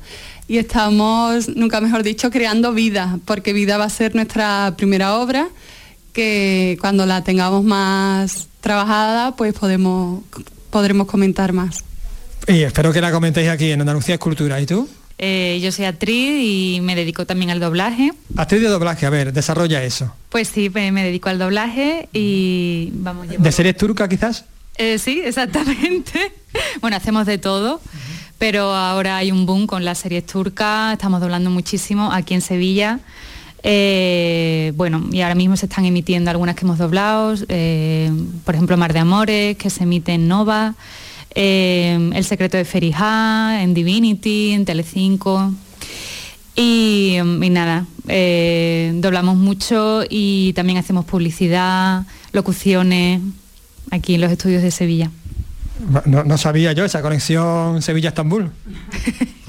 y estamos, nunca mejor dicho, creando vida, porque vida va a ser nuestra primera obra, que cuando la tengamos más trabajada, pues podemos, podremos comentar más. Y espero que la comentéis aquí en Andalucía Escultura. ¿Y tú? Eh, yo soy actriz y me dedico también al doblaje. Actriz de doblaje, a ver, desarrolla eso. Pues sí, me dedico al doblaje y vamos. ¿De series turca quizás? Eh, sí, exactamente. bueno, hacemos de todo, pero ahora hay un boom con las series turcas, estamos doblando muchísimo aquí en Sevilla. Eh, bueno, y ahora mismo se están emitiendo algunas que hemos doblado, por ejemplo Mar de Amores, que se emite en Nova. Em, el secreto de Ferijá, en Divinity, en Telecinco. Y, y nada, eh, doblamos mucho y también hacemos publicidad, locuciones aquí en los estudios de Sevilla. No, sabía yo esa conexión Sevilla-Estambul.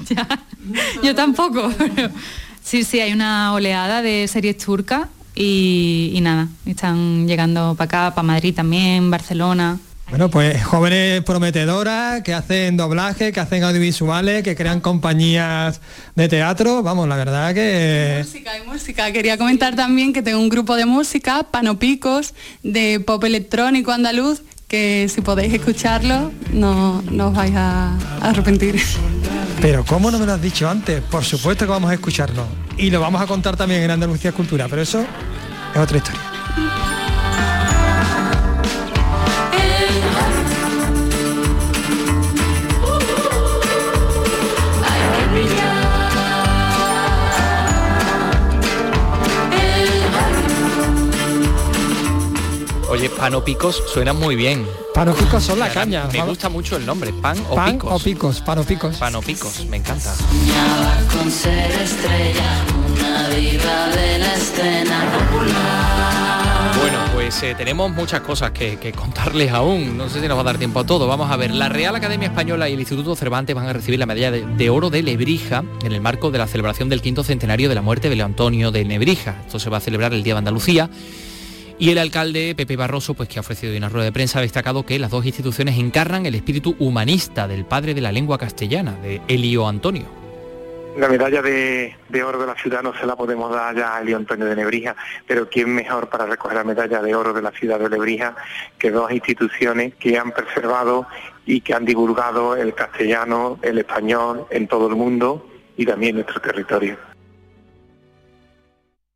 yo tampoco. Sí, sí, hay una oleada de series turcas y, y nada, están llegando para acá, para Madrid también, Barcelona. Bueno, pues jóvenes prometedoras que hacen doblaje, que hacen audiovisuales, que crean compañías de teatro. Vamos, la verdad que... Música, hay música. Quería comentar también que tengo un grupo de música, Panopicos, de pop electrónico andaluz, que si podéis escucharlo no, no os vais a, a arrepentir. Pero ¿cómo no me lo has dicho antes? Por supuesto que vamos a escucharlo. Y lo vamos a contar también en Andalucía Cultura, pero eso es otra historia. Oye, pan o picos suena muy bien. Pan o picos son la caña. Me gusta mucho el nombre, pan o Pan picos. o picos, pan o picos. Pan o picos, me encanta. Soñaba con ser estrella, una diva de la escena popular. Bueno, pues eh, tenemos muchas cosas que, que contarles aún. No sé si nos va a dar tiempo a todo. Vamos a ver, la Real Academia Española y el Instituto Cervantes van a recibir la medalla de, de oro de Lebrija en el marco de la celebración del quinto centenario de la muerte de Leo Antonio de Nebrija. Esto se va a celebrar el Día de Andalucía. Y el alcalde Pepe Barroso, pues que ha ofrecido una rueda de prensa, ha destacado que las dos instituciones encarnan el espíritu humanista del padre de la lengua castellana, de Elio Antonio. La medalla de, oro de la ciudad no se la podemos dar ya a Elio Antonio de Nebrija, pero ¿quién mejor para recoger la medalla de oro de la ciudad de Lebrija que dos instituciones que han preservado y que han divulgado el castellano, el español en todo el mundo y también en nuestro territorio?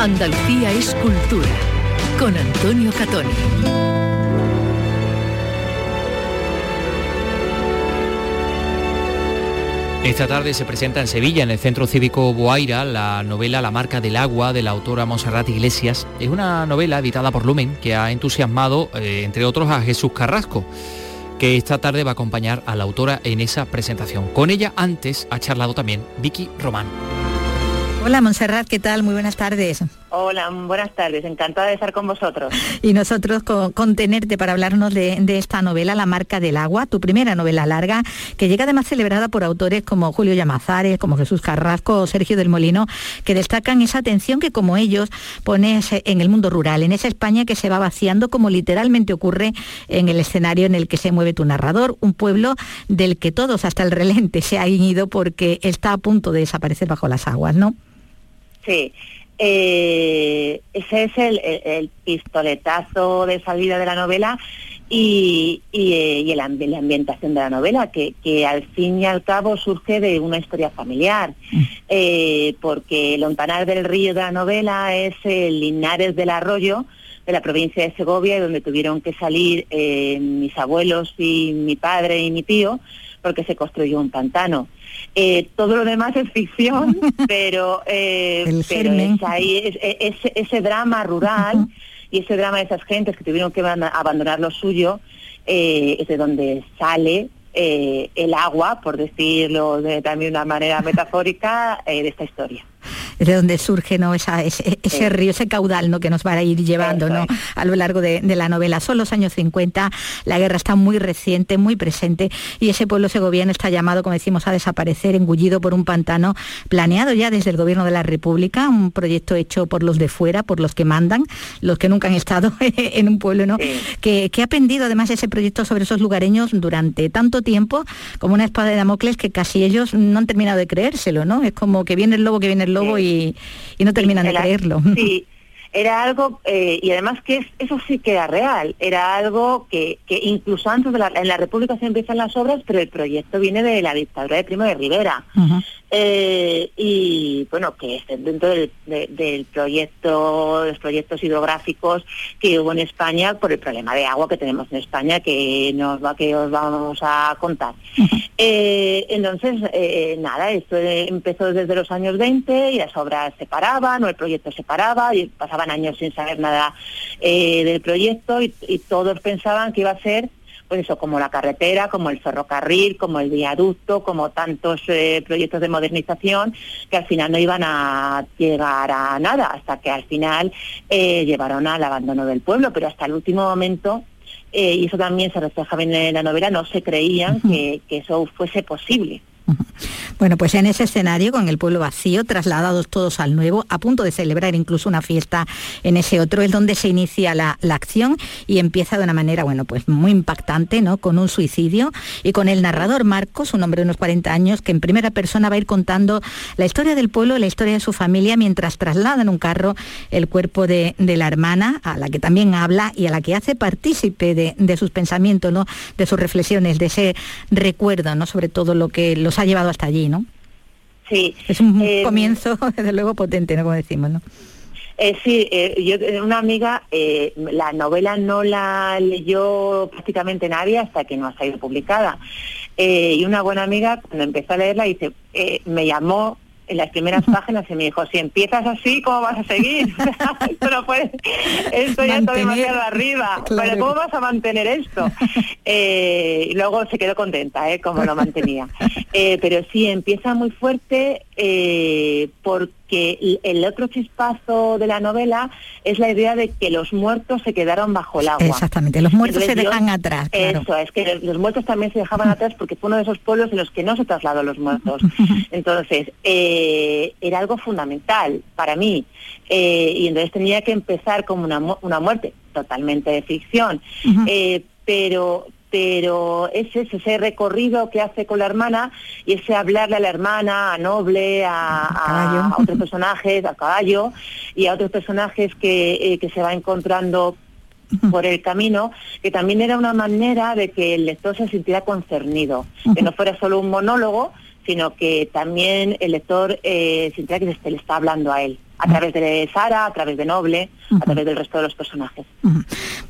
Andalucía es cultura. Con Antonio Catoni. Esta tarde se presenta en Sevilla, en el Centro Cívico Boaira, la novela La marca del agua de la autora Monserrat Iglesias. Es una novela editada por Lumen que ha entusiasmado, eh, entre otros, a Jesús Carrasco, que esta tarde va a acompañar a la autora en esa presentación. Con ella antes ha charlado también Vicky Román. Hola Montserrat, ¿qué tal? Muy buenas tardes. Hola, buenas tardes, encantada de estar con vosotros. Y nosotros con, con tenerte para hablarnos de, de, esta novela, La marca del agua, tu primera novela larga, que llega además celebrada por autores como Julio Llamazares, como Jesús Carrasco o Sergio del Molino, que destacan esa atención que como ellos pones en el mundo rural, en esa España que se va vaciando como literalmente ocurre en el escenario en el que se mueve tu narrador, un pueblo del que todos, hasta el relente, se han ido porque está a punto de desaparecer bajo las aguas, ¿no? Sí, eh, ese es el, el, el, pistoletazo de salida de la novela y, y, eh, y el, la ambientación de la novela, que, que, al fin y al cabo surge de una historia familiar, mm. eh, porque Lontanar del Río de la novela es el Linares del Arroyo, de la provincia de Segovia, donde tuvieron que salir eh, mis abuelos y mi padre y mi tío, porque se construyó un pantano. Eh, todo lo demás es ficción, pero, eh, pero es ahí, es, es, ese drama rural uh -huh. y ese drama de esas gentes que tuvieron que abandonar lo suyo, eh, es de donde sale eh, el agua, por decirlo de también una manera metafórica, de esta historia de donde surge ¿no? Esa, ese, río, ese caudal ¿no? que nos va a ir llevando ¿no? a lo largo de, de, la novela. Son los años 50, la guerra está muy reciente, muy presente y ese pueblo segoviano está llamado, como decimos, a desaparecer, engullido por un pantano planeado ya desde el gobierno de la República, un proyecto hecho por los de fuera, por los que mandan, los que nunca han estado en un pueblo, ¿no? Sí. Que, que, ha pendido además ese proyecto sobre esos lugareños durante tanto tiempo como una espada de Damocles que casi ellos no han terminado de creérselo, ¿no? Es como que viene el lobo, que viene el lobo sí. y y, no terminan de creerlo. Sí, era algo, eh, y además que eso sí que era real, era algo que, que incluso antes de la, en la República se empiezan las obras, pero el proyecto viene de la dictadura de Primo de Rivera. Uh -huh. eh, y bueno, que es dentro del, de, del proyecto, los proyectos hidrográficos que hubo en España por el problema de agua que tenemos en España, que nos va, que os vamos a contar. Uh -huh. Eh, entonces, eh, nada, esto empezó desde los años 20 y las obras se paraban o el proyecto se paraba y años sin saber nada eh, del proyecto y, y todos pensaban que iba a ser pues eso, como la carretera, como el ferrocarril, como el viaducto, como tantos eh, proyectos de modernización que al final no iban a llegar a nada, hasta que al final eh, llevaron al abandono del pueblo, pero hasta el último momento, eh, y eso también se refleja bien en la novela, no se creían que, que eso fuese posible. Bueno, pues en ese escenario, con el pueblo vacío, trasladados todos al nuevo, a punto de celebrar incluso una fiesta en ese otro, es donde se inicia la, la acción y empieza de una manera, bueno, pues muy impactante, ¿no? Con un suicidio y con el narrador Marcos, un hombre de unos 40 años, que en primera persona va a ir contando la historia del pueblo, la historia de su familia, mientras traslada en un carro el cuerpo de, de la hermana, a la que también habla y a la que hace partícipe de, de sus pensamientos, ¿no? De sus reflexiones, de ese recuerdo, ¿no? Sobre todo lo que los ha llevado hasta allí, ¿no? Sí. Es un Eh, comienzo, desde luego, potente, ¿no? Como decimos, ¿no? Eh, sí, eh, yo eh, una amiga, eh, la novela no la leyó prácticamente nadie hasta que no ha sido publicada. Eh, y una buena amiga, cuando empezó a leerla, dice, eh, me llamó en las primeras páginas y me dijo, si empiezas así, ¿cómo vas a seguir? esto no puede, esto ya está demasiado arriba, claro. pero ¿cómo vas a mantener esto? Eh, y luego se quedó contenta, ¿eh? Como lo mantenía. Eh, pero sí, empieza muy fuerte eh, porque el- otro chispazo de la novela es la idea de que los muertos se quedaron bajo el agua. Exactamente, los muertos se yo- dejan atrás, claro. Eso, es que los muertos también se dejaban atrás porque fue uno de esos pueblos en los que no se trasladó los muertos. Entonces, eh, era algo fundamental para mí. Eh, y entonces tenía que empezar como una, una muerte totalmente de ficción. Eh, pero pero ese es ese recorrido que hace con la hermana y ese hablarle a la hermana, a Noble, a, a- a otros personajes, a Caballo y a otros personajes que, eh, que se va encontrando por el camino, que también era una manera de que el lector se sintiera concernido, que no fuera solo un monólogo, sino que también el lector eh, sintiera que se le está hablando a él, a través de Sara, a través de Noble, a través del resto de los personajes.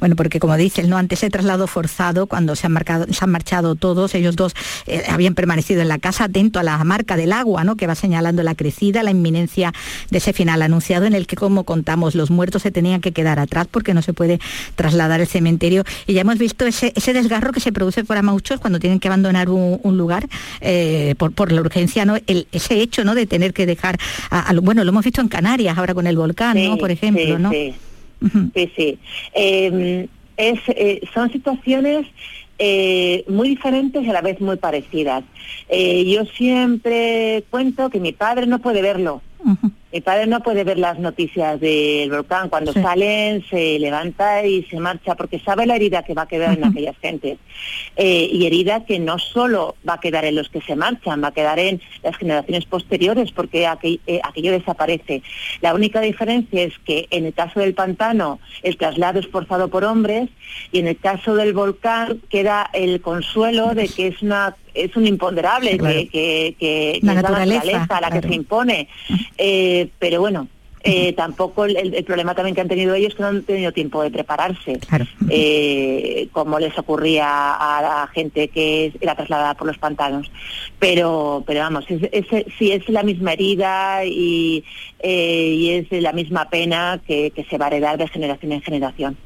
Bueno, porque como dices, ¿no? Ante ese traslado forzado, cuando se han, marcado, se han marchado todos, ellos dos eh, habían permanecido en la casa atento a la marca del agua, ¿no? Que va señalando la crecida, la inminencia de ese final anunciado en el que, como contamos, los muertos se tenían que quedar atrás porque no se puede trasladar el cementerio. Y ya hemos visto ese, ese desgarro que se produce para muchos cuando tienen que abandonar un, un lugar eh, por, por la urgencia, ¿no? El- ese hecho, ¿no? De tener que dejar, a- bueno, lo hemos visto en Canarias ahora con el volcán, ¿no? Por ejemplo, sí, ¿no? Sí, sí. sí. Es, eh, son situaciones eh, muy diferentes y a la vez muy parecidas. Eh, yo siempre cuento que mi padre no puede verlo. Mi padre no puede ver las noticias del volcán. Cuando Sí. salen se levanta y se marcha porque sabe la herida que va a quedar en aquellas gentes. Eh, y herida que no solo va a quedar en los que se marchan, va a quedar en las generaciones posteriores porque aquel- eh, aquello desaparece. La única diferencia es que en el caso del pantano el traslado es forzado por hombres y en el caso del volcán queda el consuelo de que es una es un imponderable, Claro. que, que, que- La es la naturaleza, naturaleza la que se impone. Eh, pero bueno, eh, tampoco el, el problema también que han tenido ellos es que no han tenido tiempo de prepararse, eh, como les ocurría a la gente que era trasladada por los pantanos. Pero, pero vamos, es, es- sí es la misma herida y, eh, y es la misma pena que, que se va a heredar de generación en generación.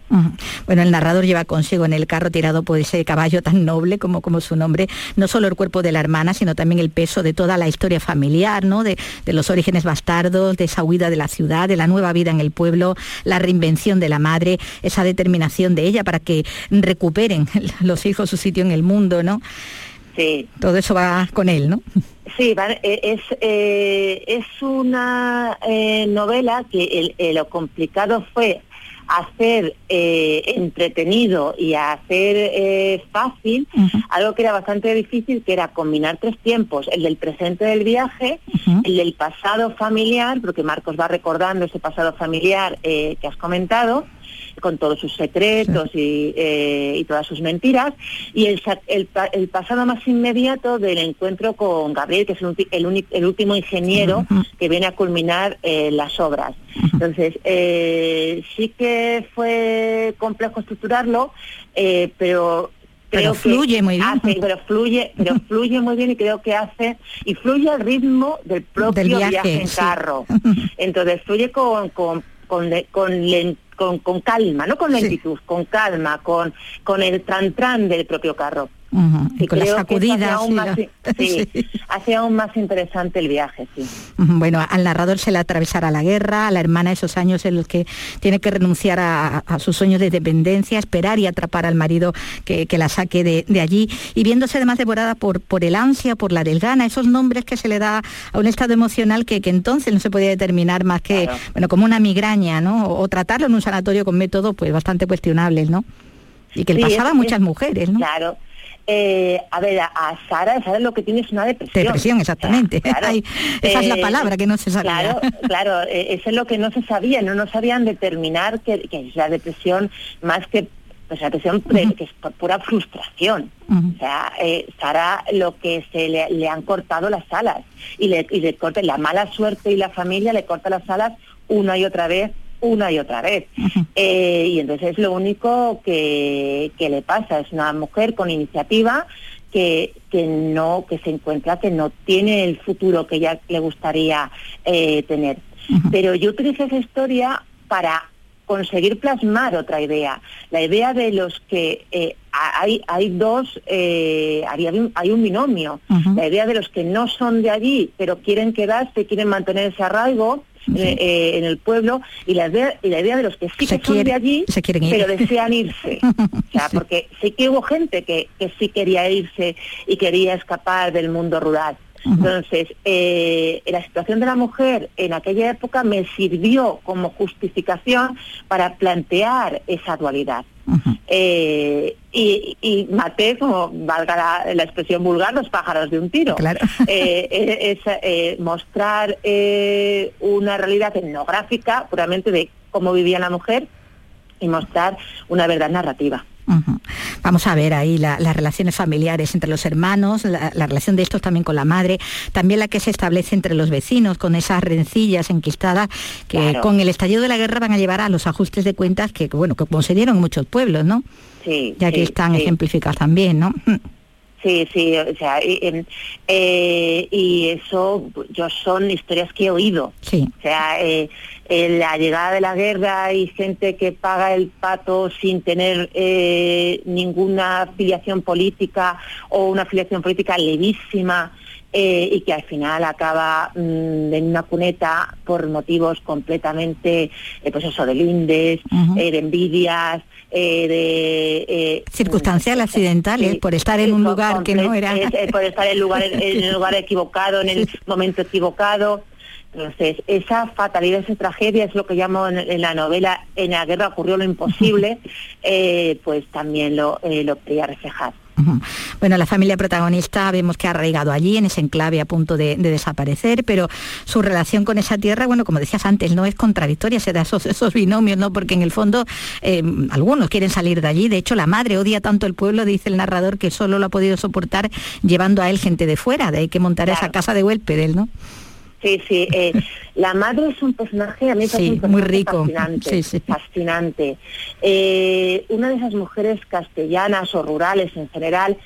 Bueno, el narrador lleva consigo en el carro tirado por ese caballo tan noble como, como su nombre, no solo el cuerpo de la hermana, sino también el peso de toda la historia familiar, ¿no? De, de los orígenes bastardos, de esa huida de la ciudad, de la nueva vida en el pueblo, la reinvención de la madre, esa determinación de ella para que recuperen los hijos su sitio en el mundo, ¿no? Sí. Todo eso va con él, ¿no? Sí, va- eh, es, eh, es una eh, novela que el- eh, lo complicado fue hacer eh, entretenido y hacer eh, fácil algo que era bastante difícil, que era combinar tres tiempos, el del presente del viaje, el del pasado familiar, porque Marcos va recordando ese pasado familiar eh, que has comentado, con todos sus secretos y, eh, y todas sus mentiras, y el, el el pasado más inmediato del encuentro con Gabriel, que es el, el el último ingeniero que viene a culminar eh, las obras. Entonces, eh, sí que fue complejo estructurarlo, eh, pero Pero que fluye muy bien. hace- pero fluye, pero fluye muy bien y creo que hace y fluye al ritmo del propio Del viaje, viaje, en sí. carro. Entonces fluye con con con, le- con, len- con- con calma, no con lentitud, con calma, con con el tran del propio carro. Y Y con las creo eso hace sacudidas. aún más, sí, hace aún más interesante el viaje, sí. Bueno, al narrador se le atravesará la guerra, a la hermana esos años en los que tiene que renunciar a, a sus sueños de dependencia, esperar y atrapar al marido que, que la saque de, de allí y viéndose además devorada por, por el ansia, por la delgana, esos nombres que se le da a un estado emocional que, que entonces no se podía determinar más que, bueno, como una migraña, ¿no? O, o tratarlo en un sanatorio con métodos pues bastante cuestionables, ¿no? Y que le Sí, pasaba a muchas es- mujeres, ¿no? Claro. Eh, a ver, a, a Sara, Sara lo que tiene es una depresión. Depresión, exactamente. Claro. Ay, esa es la Eh, palabra que no se sabía. Claro, claro, eh, eso es lo que no se sabía, no, no sabían determinar que, que es la depresión más que pues la depresión pre- que es por pura frustración. O sea, eh, Sara lo que se le, le han cortado las alas y le, y le corta la mala suerte y la familia le corta las alas una y otra vez, una y otra vez. Eh, y entonces es lo único que, que le pasa, es una mujer con iniciativa que, que no, que se encuentra que no tiene el futuro que ella le gustaría eh, tener. Pero yo utilicé esa historia para conseguir plasmar otra idea, la idea de los que eh, hay, hay dos, eh, un- hay un binomio, la idea de los que no son de allí, pero quieren quedarse, quieren mantener ese arraigo eh, eh, en el pueblo, y la idea, y la idea de los que sí Se que son quiere- de allí, se quieren ir. pero desean irse. O sea, porque sí que hubo gente que, que sí quería irse y quería escapar del mundo rural. Entonces, eh, la situación de la mujer en aquella época me sirvió como justificación para plantear esa dualidad. Eh, y, y maté, como valga la, la expresión vulgar, los pájaros de un tiro. Eh, eh, es, eh, mostrar eh, una realidad etnográfica puramente de cómo vivía la mujer y mostrar una verdad narrativa. Vamos a ver ahí la- las relaciones familiares entre los hermanos, la, la relación de estos también con la madre, también la que se establece entre los vecinos, con esas rencillas enquistadas que Claro. con el estallido de la guerra van a llevar a los ajustes de cuentas que, bueno, que como se dieron en muchos pueblos, ¿no? Sí, Ya que sí, están sí. ejemplificadas también, ¿no? Sí, sí, o sea, y, em, eh, y eso yo son historias que he oído. Sí. O sea, eh, eh, la llegada de la guerra y gente que paga el pato sin tener eh, ninguna afiliación política o una afiliación política levísima eh, y que al final acaba mm, en una cuneta por motivos completamente, eh, pues eso, de lindes, eh, de envidias, de... eh, Circunstancial, accidentales, por estar en un lugar que no era... por estar en el lugar, en el lugar equivocado, en el momento equivocado. Entonces, esa fatalidad, esa tragedia es lo que llamo en, en la novela En la guerra ocurrió lo imposible, pues también lo, lo quería reflejar. Bueno, la familia protagonista vemos que ha arraigado allí, en ese enclave a punto de, de desaparecer, pero su relación con esa tierra, bueno, como decías antes, no es contradictoria, se da esos, esos binomios, ¿no? Porque en el fondo eh, algunos quieren salir de allí. De hecho, la madre odia tanto el pueblo, dice el narrador, que solo lo ha podido soportar llevando a él gente de fuera, de ahí que montar esa casa de Huelpedel, ¿no? Sí, sí. eh, la madre es un personaje, a mí Sí, un muy personaje rico. fascinante. Sí, sí. Fascinante. Eh, una de esas mujeres castellanas o rurales en general,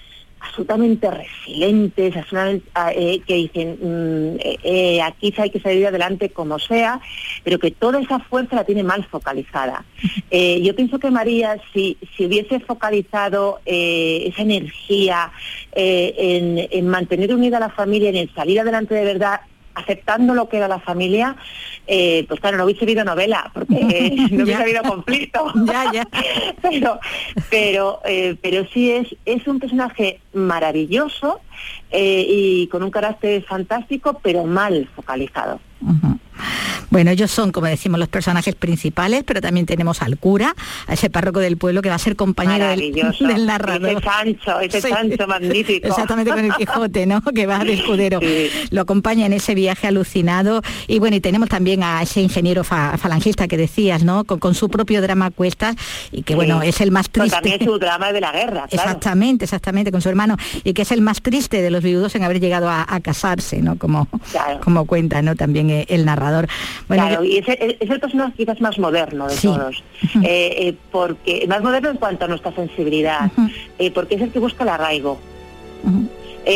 absolutamente resilientes, absolutamente, ah, eh, que dicen, mm, eh, eh, aquí hay que salir adelante como sea, pero que toda esa fuerza la tiene mal focalizada. Eh, yo pienso que María, si, si hubiese focalizado eh, esa energía eh, en, en mantener unida a la familia, en el salir adelante de verdad, aceptando lo que era la familia, eh, pues claro, no hubiese habido novela, porque eh, no hubiese habido conflicto. ya, ya. pero, pero, eh, pero sí es, es un personaje maravilloso eh, y con un carácter fantástico, pero mal focalizado. Bueno, ellos son, como decimos, los personajes principales, pero también tenemos al cura, a ese párroco del pueblo que va a ser compañero del, narrador. Ese Sancho, ese Sí. Sancho magnífico. Exactamente con el Quijote, ¿no? Que va de escudero. Lo acompaña en ese viaje alucinado. Y bueno, y tenemos también a ese ingeniero fa- falangista que decías, ¿no? Con, con su propio drama cuestas y que bueno, Sí. es el más Pero triste. también su drama de la guerra, claro. Exactamente, exactamente, con su hermano, y que es el más triste de los viudos en haber llegado a, a casarse, ¿no? Como, Claro. como cuenta, ¿no? También eh, el narrador. Salvador. claro, y es, el personaje quizás más moderno de todos, eh, eh, porque más moderno en cuanto a nuestra sensibilidad, eh, porque es el que busca el arraigo.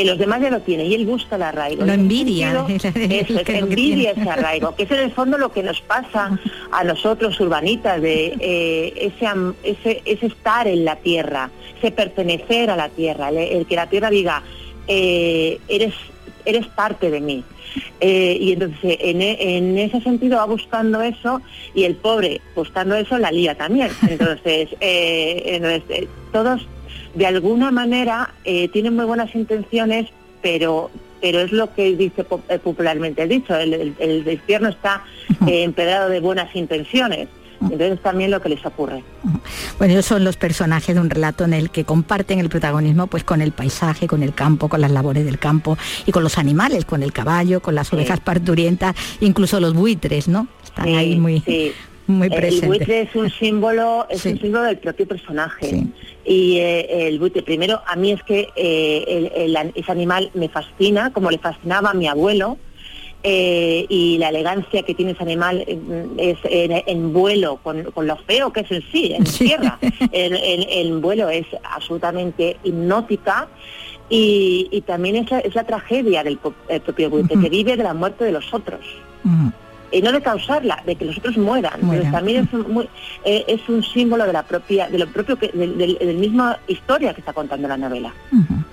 los demás ya lo tienen y él busca el arraigo. Lo envidia. eso, es, envidia ese arraigo, que es en el fondo lo que nos pasa a nosotros urbanitas, de ese, ese, ese estar en la tierra, ese pertenecer a la tierra, el, que la tierra diga, eres, eres parte de mí. Eh, y entonces e, en, ese sentido va buscando eso y el pobre buscando eso la lía también. Entonces, eh, eh, todos de alguna manera tienen muy buenas intenciones, pero pero es lo que dice popularmente dicho, el, el, el infierno está empedrado de buenas intenciones. Entonces también lo que les ocurre. Bueno, ellos son los personajes de un relato en el que comparten el protagonismo pues con el paisaje, con el campo, con las labores del campo y con los animales, con el caballo, con las ovejas parturientas, incluso los buitres, ¿no? Están ahí muy, muy presentes. El buitre es un símbolo, es un símbolo del propio personaje. Y eh, el buitre, primero, a mí es que eh, ese animal me fascina, como le fascinaba a mi abuelo, eh, y la elegancia que tiene ese animal eh, es en, vuelo, con, lo feo que es en sí, en tierra. En, vuelo es absolutamente hipnótica y, también es la, tragedia del propio buitre, que vive de la muerte de los otros y no de causarla, de que los otros mueran. Pero también es un, eh, es un símbolo de la propia, de lo propio que, del, misma historia que está contando la novela.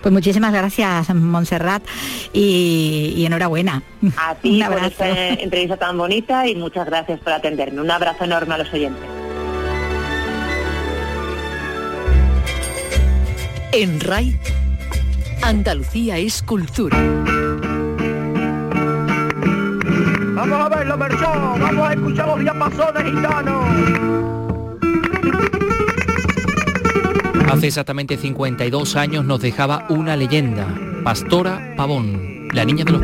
Pues muchísimas gracias, Montserrat, y, enhorabuena. A ti por esta entrevista tan bonita y muchas gracias por atenderme. Un abrazo enorme a los oyentes. En RAI, Andalucía es cultura. Vamos a verlo, Merchón. Vamos a escuchar los diapasones gitanos. Hace exactamente 52 años nos dejaba una leyenda, Pastora Pavón, la niña de los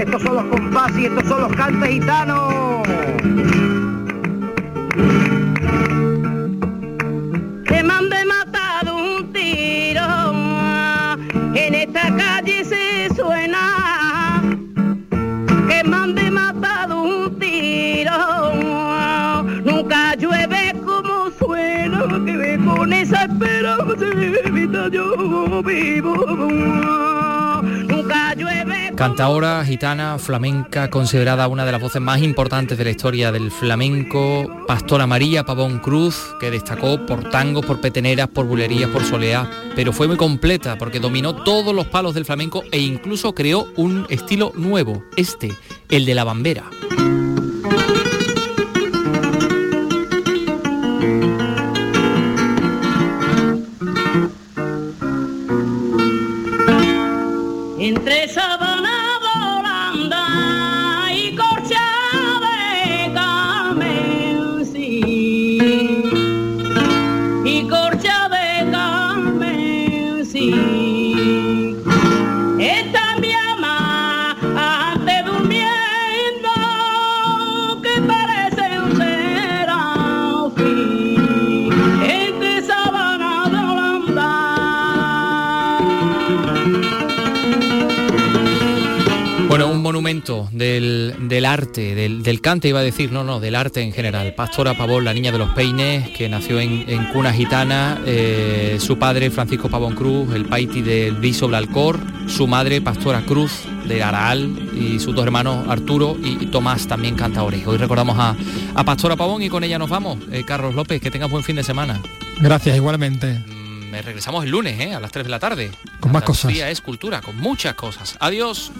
estos son los compás y estos son los cantes gitanos. Yo vivo. Cantaora, gitana, flamenca, considerada una de las voces más importantes de la historia del flamenco, Pastora María Pavón Cruz, que destacó por tangos, por peteneras, por bulerías, por soleá, pero fue muy completa porque dominó todos los palos del flamenco e incluso creó un estilo nuevo, este, el de la bambera. Arte, del, cante iba a decir, no, no, del arte en general. Pastora Pavón, la niña de los peines, que nació en, cuna gitana, eh, su padre Francisco Pavón Cruz, el paiti del Viso Blalcor, su madre Pastora Cruz de Araal y sus dos hermanos Arturo y Tomás también cantaores. Hoy recordamos a, a Pastora Pavón y con ella nos vamos. Eh, Carlos López, que tengas buen fin de semana. Gracias, igualmente. Mm, regresamos el lunes, ¿eh? a las 3 de la tarde. Con más cosas. es cultura, con muchas cosas. Adiós.